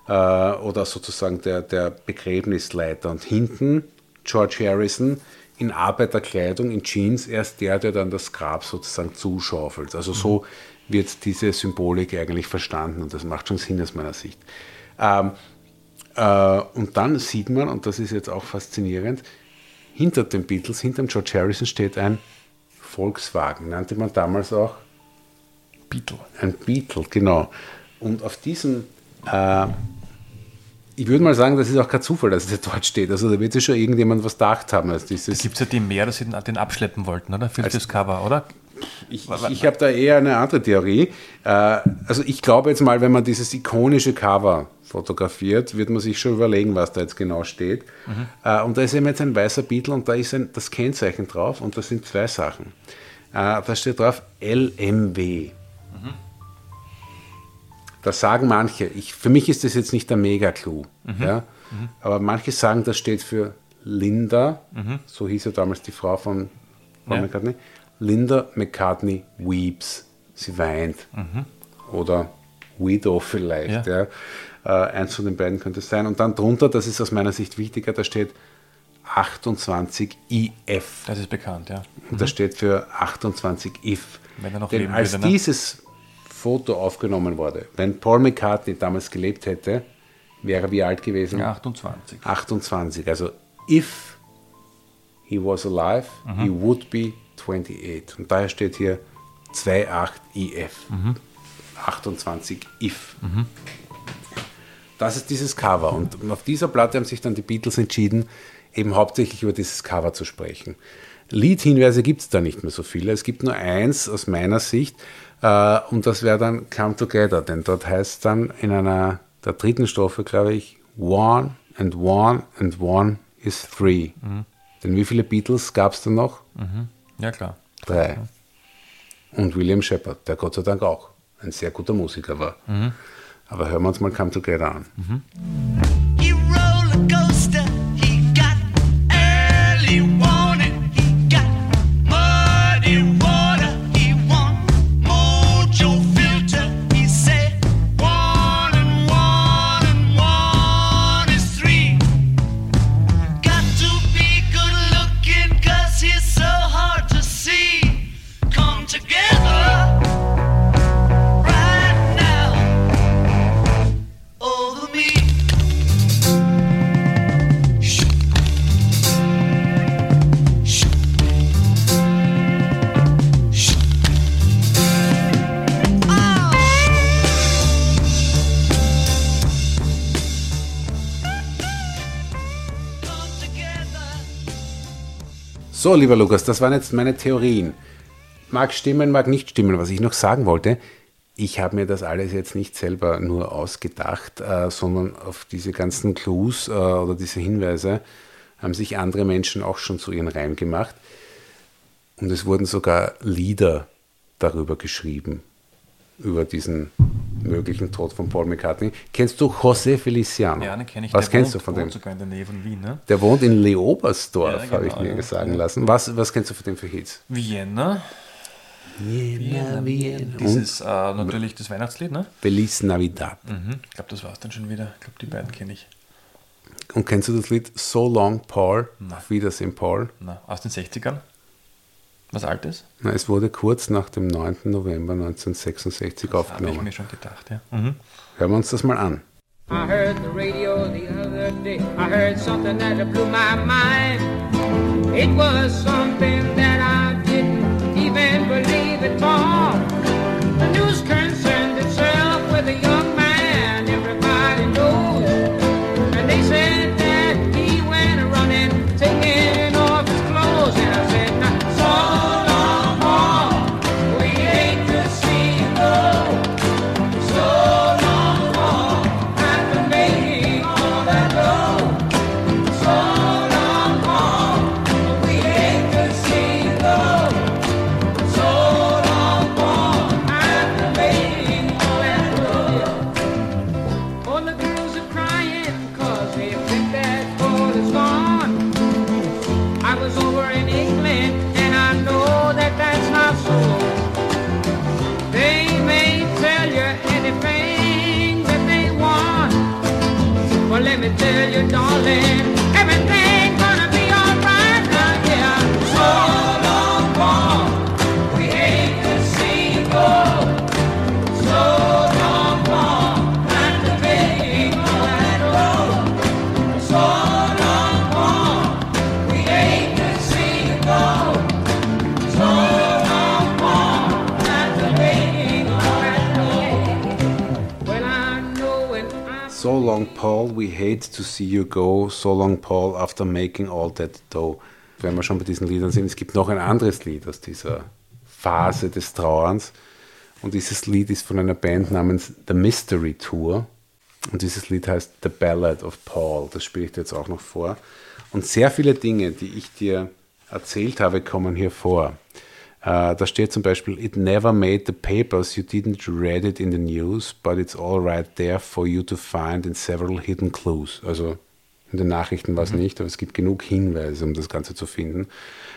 Äh, oder sozusagen der, der Begräbnisleiter. Und hinten George Harrison in Arbeiterkleidung, in Jeans, erst der, der dann das Grab sozusagen zuschaufelt. Also so wird diese Symbolik eigentlich verstanden und das macht schon Sinn aus meiner Sicht. Ähm, äh, und dann sieht man, und das ist jetzt auch faszinierend, hinter den Beatles, hinter dem George Harrison steht ein Volkswagen, nannte man damals auch Beatle. ein Beetle, genau. Und auf diesem, äh, ich würde mal sagen, das ist auch kein Zufall, dass der dort steht. Also da wird sich schon irgendjemand was gedacht haben. Also dieses, Gibt es ja die mehr, dass sie den, den abschleppen wollten, oder? Für das Cover, oder? Ich, ich, ich habe da eher eine andere Theorie. Äh, also ich glaube jetzt mal, wenn man dieses ikonische Cover fotografiert, wird man sich schon überlegen, was da jetzt genau steht. Äh, und da ist eben jetzt ein weißer Beetle und da ist ein, das Kennzeichen drauf und das sind zwei Sachen. Äh, da steht drauf LMW. Das sagen manche. Ich, für mich ist das jetzt nicht der Mega-Clou. Ja? Aber manche sagen, das steht für Linda, so hieß ja damals die Frau von Paul Ja. McCartney. Linda McCartney weeps. Sie weint. Oder Widow vielleicht. Ja. Äh, eins von den beiden könnte es sein. Und dann drunter, das ist aus meiner Sicht wichtiger, da steht 28 IF. Das ist bekannt, ja. Und das steht für 28 if. Wenn er noch Denn leben als würde, ne? dieses Foto aufgenommen wurde, wenn Paul McCartney damals gelebt hätte, wäre er wie alt gewesen? ja 28. 28. Also if he was alive, he would be 28. Und daher steht hier 28 if. 28 if. Das ist dieses Cover. Und auf dieser Platte haben sich dann die Beatles entschieden, eben hauptsächlich über dieses Cover zu sprechen. Liedhinweise gibt es da nicht mehr so viele. Es gibt nur eins aus meiner Sicht und das wäre dann Come Together, denn dort heißt dann in einer der dritten Strophe, glaube ich, One and One and One is Three. Denn wie viele Beatles gab es dann noch? Ja, klar. Drei. Und William Shepard, der Gott sei Dank auch ein sehr guter Musiker war. Aber hören wir uns mal Come Together an. So, lieber Lukas, das waren jetzt meine Theorien. Mag stimmen, mag nicht stimmen. Was ich noch sagen wollte, ich habe mir das alles jetzt nicht selber nur ausgedacht, äh, sondern auf diese ganzen Clues äh, oder diese Hinweise haben sich andere Menschen auch schon zu ihren Reim gemacht. Und es wurden sogar Lieder darüber geschrieben, über diesen möglichen Tod von Paul McCartney. Kennst du José Feliciano? Ja, den kenne ich. Was Der kennst wohnt- du von wohnt dem? sogar in der Nähe von Wien, ne? Der wohnt in Leobersdorf, Ja, habe ich genau, mir ja. sagen lassen. Was, was kennst du von dem für Hits? Vienna. Vienna, Vienna. Und Dieses, äh, natürlich das Weihnachtslied, ne? Feliz Navidad. Mhm. Ich glaube, das war es dann schon wieder. Ich glaube, die beiden kenne ich. Und kennst du das Lied So Long Paul? Auf Wiedersehen Paul? Na, aus den 60ern. Was Altes? Na, es wurde kurz nach dem 9. November 1966 Habe ich aufgenommen. mir schon gedacht, ja. Mhm. Hören wir uns das mal an. I heard the radio the other day. I heard something that blew my mind. It was something that I didn't even believe at all. The news concerned itself with a young see you go. So long, Paul, after making all that dough. Wenn wir schon bei diesen Liedern sind, es gibt noch ein anderes Lied aus dieser Phase des Trauerns. Und dieses Lied ist von einer Band namens The Mystery Tour. Und dieses Lied heißt The Ballad of Paul. Das spiele ich dir jetzt auch noch vor. Und sehr viele Dinge, die ich dir erzählt habe, kommen hier vor. Äh, da steht zum Beispiel, It never made the papers, you didn't read it in the news, but it's all right there for you to find in several hidden clues. Also in den Nachrichten war es nicht, aber es gibt genug Hinweise, um das Ganze zu finden.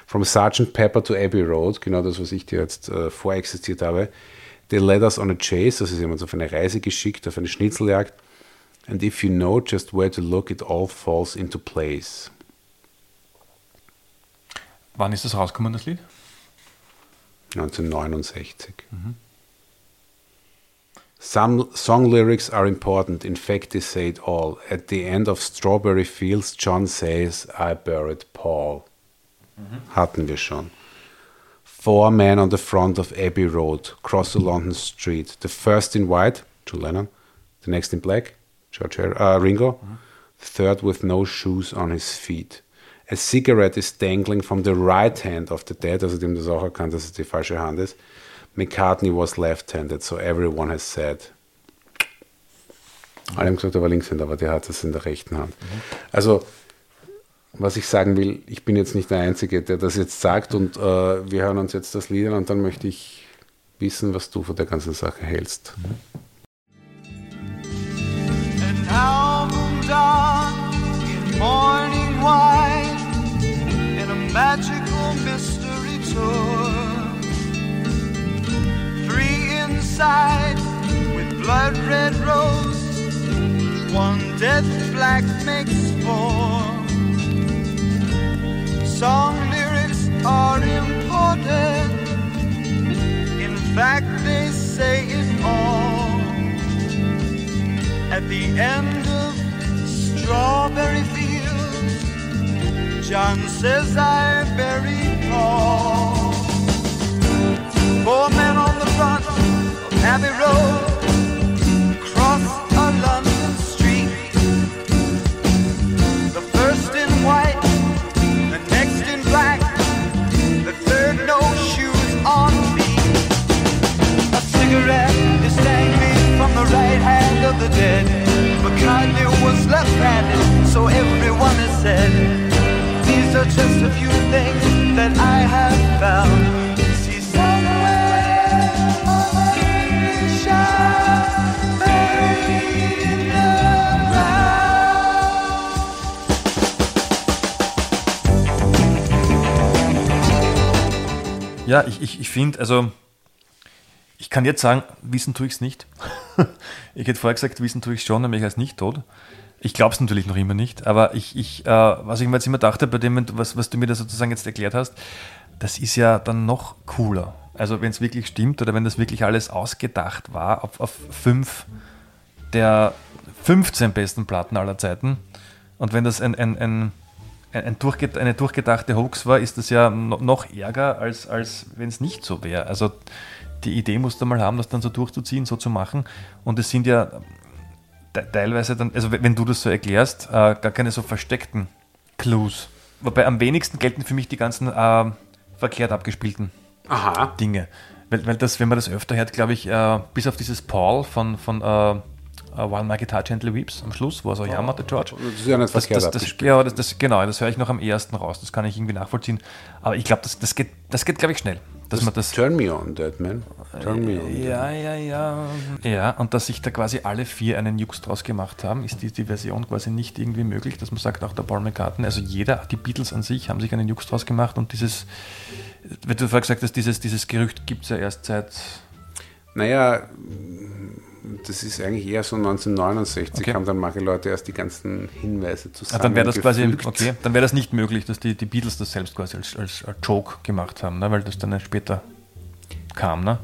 From Sgt. Pepper to Abbey Road, genau das, was ich dir jetzt äh, vorexistiert habe. They led us on a chase, sie haben uns auf eine Reise geschickt, auf eine Schnitzeljagd. And if you know just where to look, it all falls into place. Wann ist das rausgekommen, das Lied? 1969. Some song lyrics are important. In fact, they say it all. At the end of Strawberry Fields, John says, I buried Paul. Hatten wir schon. Four men on the front of Abbey Road, cross a London street. The first in white, John Lennon. The next in black, George Har- uh, Ringo. The third with no shoes on his feet. A cigarette is dangling from the right hand of the dead, also dem das auch erkannt, dass es die falsche Hand ist. McCartney was left-handed, so everyone has said. Alle haben gesagt, er war Linkshänder, aber der hat es in der rechten Hand. Also, was ich sagen will, ich bin jetzt nicht der Einzige, der das jetzt sagt und äh, wir hören uns jetzt das Lied an und dann möchte ich wissen, was du von der ganzen Sache hältst. An album done in morning white in a magical mystery tour. Three inside with blood red rose, one death black makes four. Song lyrics are important. In fact, they say it all. At the end of Strawberry Fields, John says I buried Paul. Four men on the front of Abbey Road cross a London street. The first in white, the next in black, the third no shoes on feet. A cigarette is dangling from the right hand of the dead. McCartney was left-handed, so everyone has said. These are just a few things that I have found. Ja, ich, ich, ich finde, also ich kann jetzt sagen, wissen tue ich es nicht. ich hätte vorher gesagt, wissen tue ich schon, nämlich als nicht tot. Ich glaube es natürlich noch immer nicht, aber ich, ich äh, was ich mir jetzt immer dachte, bei dem, was, was du mir da sozusagen jetzt erklärt hast, das ist ja dann noch cooler. Also wenn es wirklich stimmt oder wenn das wirklich alles ausgedacht war auf, auf fünf der 15 besten Platten aller Zeiten und wenn das ein, ein, ein ein, ein durchge eine durchgedachte Hoax war, ist das ja no noch ärger, als, als wenn es nicht so wäre. Also die Idee musst du mal haben, das dann so durchzuziehen, so zu machen. Und es sind ja teilweise dann, also wenn du das so erklärst, äh, gar keine so versteckten Clues. Wobei am wenigsten gelten für mich die ganzen äh, verkehrt abgespielten Aha. Dinge. Weil, weil das, wenn man das öfter hört, glaube ich, äh, bis auf dieses Paul von, von äh, Uh, While My Guitar Gently Weeps am Schluss, wo er so jammert, der George. Das ist ja nicht Das, das, das, ja, das, das, genau, das höre ich noch am ehesten raus. Das kann ich irgendwie nachvollziehen. Aber ich glaube, das, das geht, das geht glaube ich, schnell. Dass man das. Turn me on, Dead Man. Turn me on. Ja, ja, ja. Ja, und dass sich da quasi alle vier einen Jux draus gemacht haben, ist die, die Version quasi nicht irgendwie möglich, dass man sagt, auch der Paul McCartney, also jeder, die Beatles an sich, haben sich einen Jux draus gemacht und dieses, wenn du vorher gesagt hast, dieses, dieses Gerücht gibt es ja erst seit. Naja, das ist eigentlich eher so 1969, Okay. haben dann manche Leute erst die ganzen Hinweise Ah, zusammen. dann wäre das quasi, okay, dann wäre das nicht möglich, dass die, die Beatles das selbst quasi als, als, als Joke gemacht haben, ne? weil das dann später kam. Ne?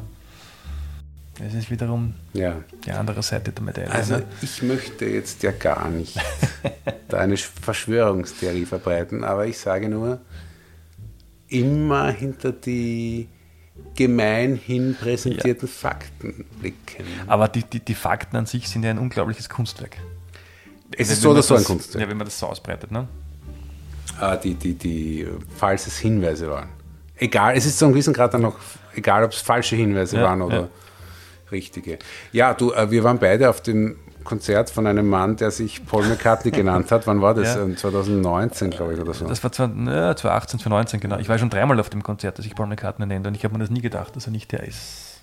Das ist wiederum Ja. die andere Seite der Medaille. Also ne? ich möchte jetzt ja gar nicht da eine Verschwörungstheorie verbreiten, aber ich sage nur, immer hinter die gemeinhin präsentierten Fakten blicken. Aber die, die, die Fakten an sich sind ja ein unglaubliches Kunstwerk. Es Wenn ist so oder so ein Kunstwerk. Ja, wenn man das so ausbreitet. Ne? äh, die, die, die, falls es Hinweise waren. Egal, es ist zu einem gewissen Grad dann noch, egal ob es falsche Hinweise Ja, waren oder ja. richtige. Ja, du, äh, wir waren beide auf dem Konzert von einem Mann, der sich Paul McCartney genannt hat. Wann war das? Ja. Ähm, 2019, glaube ich, oder so. Das war zwar, ne, 2018, 2019, genau. Ich war schon dreimal auf dem Konzert, das ich Paul McCartney nennt und ich habe mir das nie gedacht, dass er nicht der ist.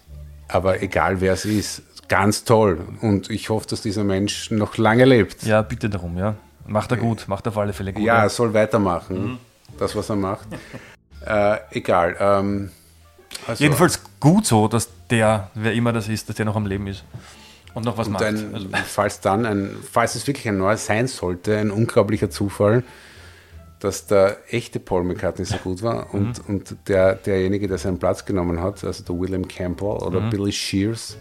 Aber egal wer es ist, ganz toll. Und ich hoffe, dass dieser Mensch noch lange lebt. Ja, bitte darum, ja. Macht er gut, macht er auf alle Fälle gut. Ja, er soll weitermachen, das, was er macht. äh, egal. Ähm, also, Jedenfalls gut so, dass der, wer immer das ist, dass der noch am Leben ist und noch was Und macht. ein, Also, falls dann ein, falls es wirklich ein neuer sein sollte, ein unglaublicher Zufall, dass der echte Paul McCartney so gut war und, und der, derjenige, der seinen Platz genommen hat, also der William Campbell oder Billy Shears,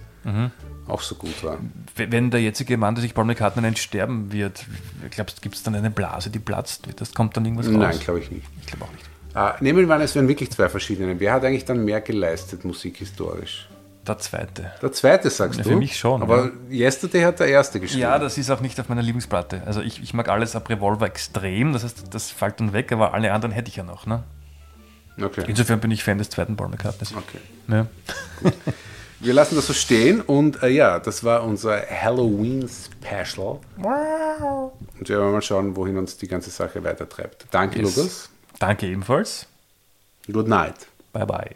auch so gut war. wenn der jetzige Mann, der sich Paul McCartney nennt, sterben wird, glaubst du, gibt es dann eine Blase, die platzt? Das kommt dann irgendwas raus? Nein, glaube ich nicht. Ich glaube auch nicht. Äh, nehmen wir an, es wären wirklich zwei verschiedene. Wer hat eigentlich dann mehr geleistet musikhistorisch? Der zweite. Der zweite, sagst Ja, du? für mich schon, Aber Yesterday hat der erste geschrieben. Ja, das ist auch nicht auf meiner Lieblingsplatte. Also ich, ich mag alles ab Revolver extrem, das heißt, das fällt dann weg, aber alle anderen hätte ich ja noch. Ne? okay. Insofern bin ich Fan des zweiten Paul McCartneys. okay. Ja. Wir lassen das so stehen und äh, ja, das war unser Halloween-Special. Und wir werden mal schauen, wohin uns die ganze Sache weitertreibt. Danke, Yes. Lukas. Danke ebenfalls. Good night. Bye bye.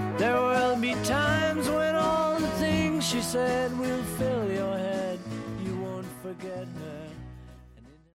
There will be times when all the things she said will fill your head.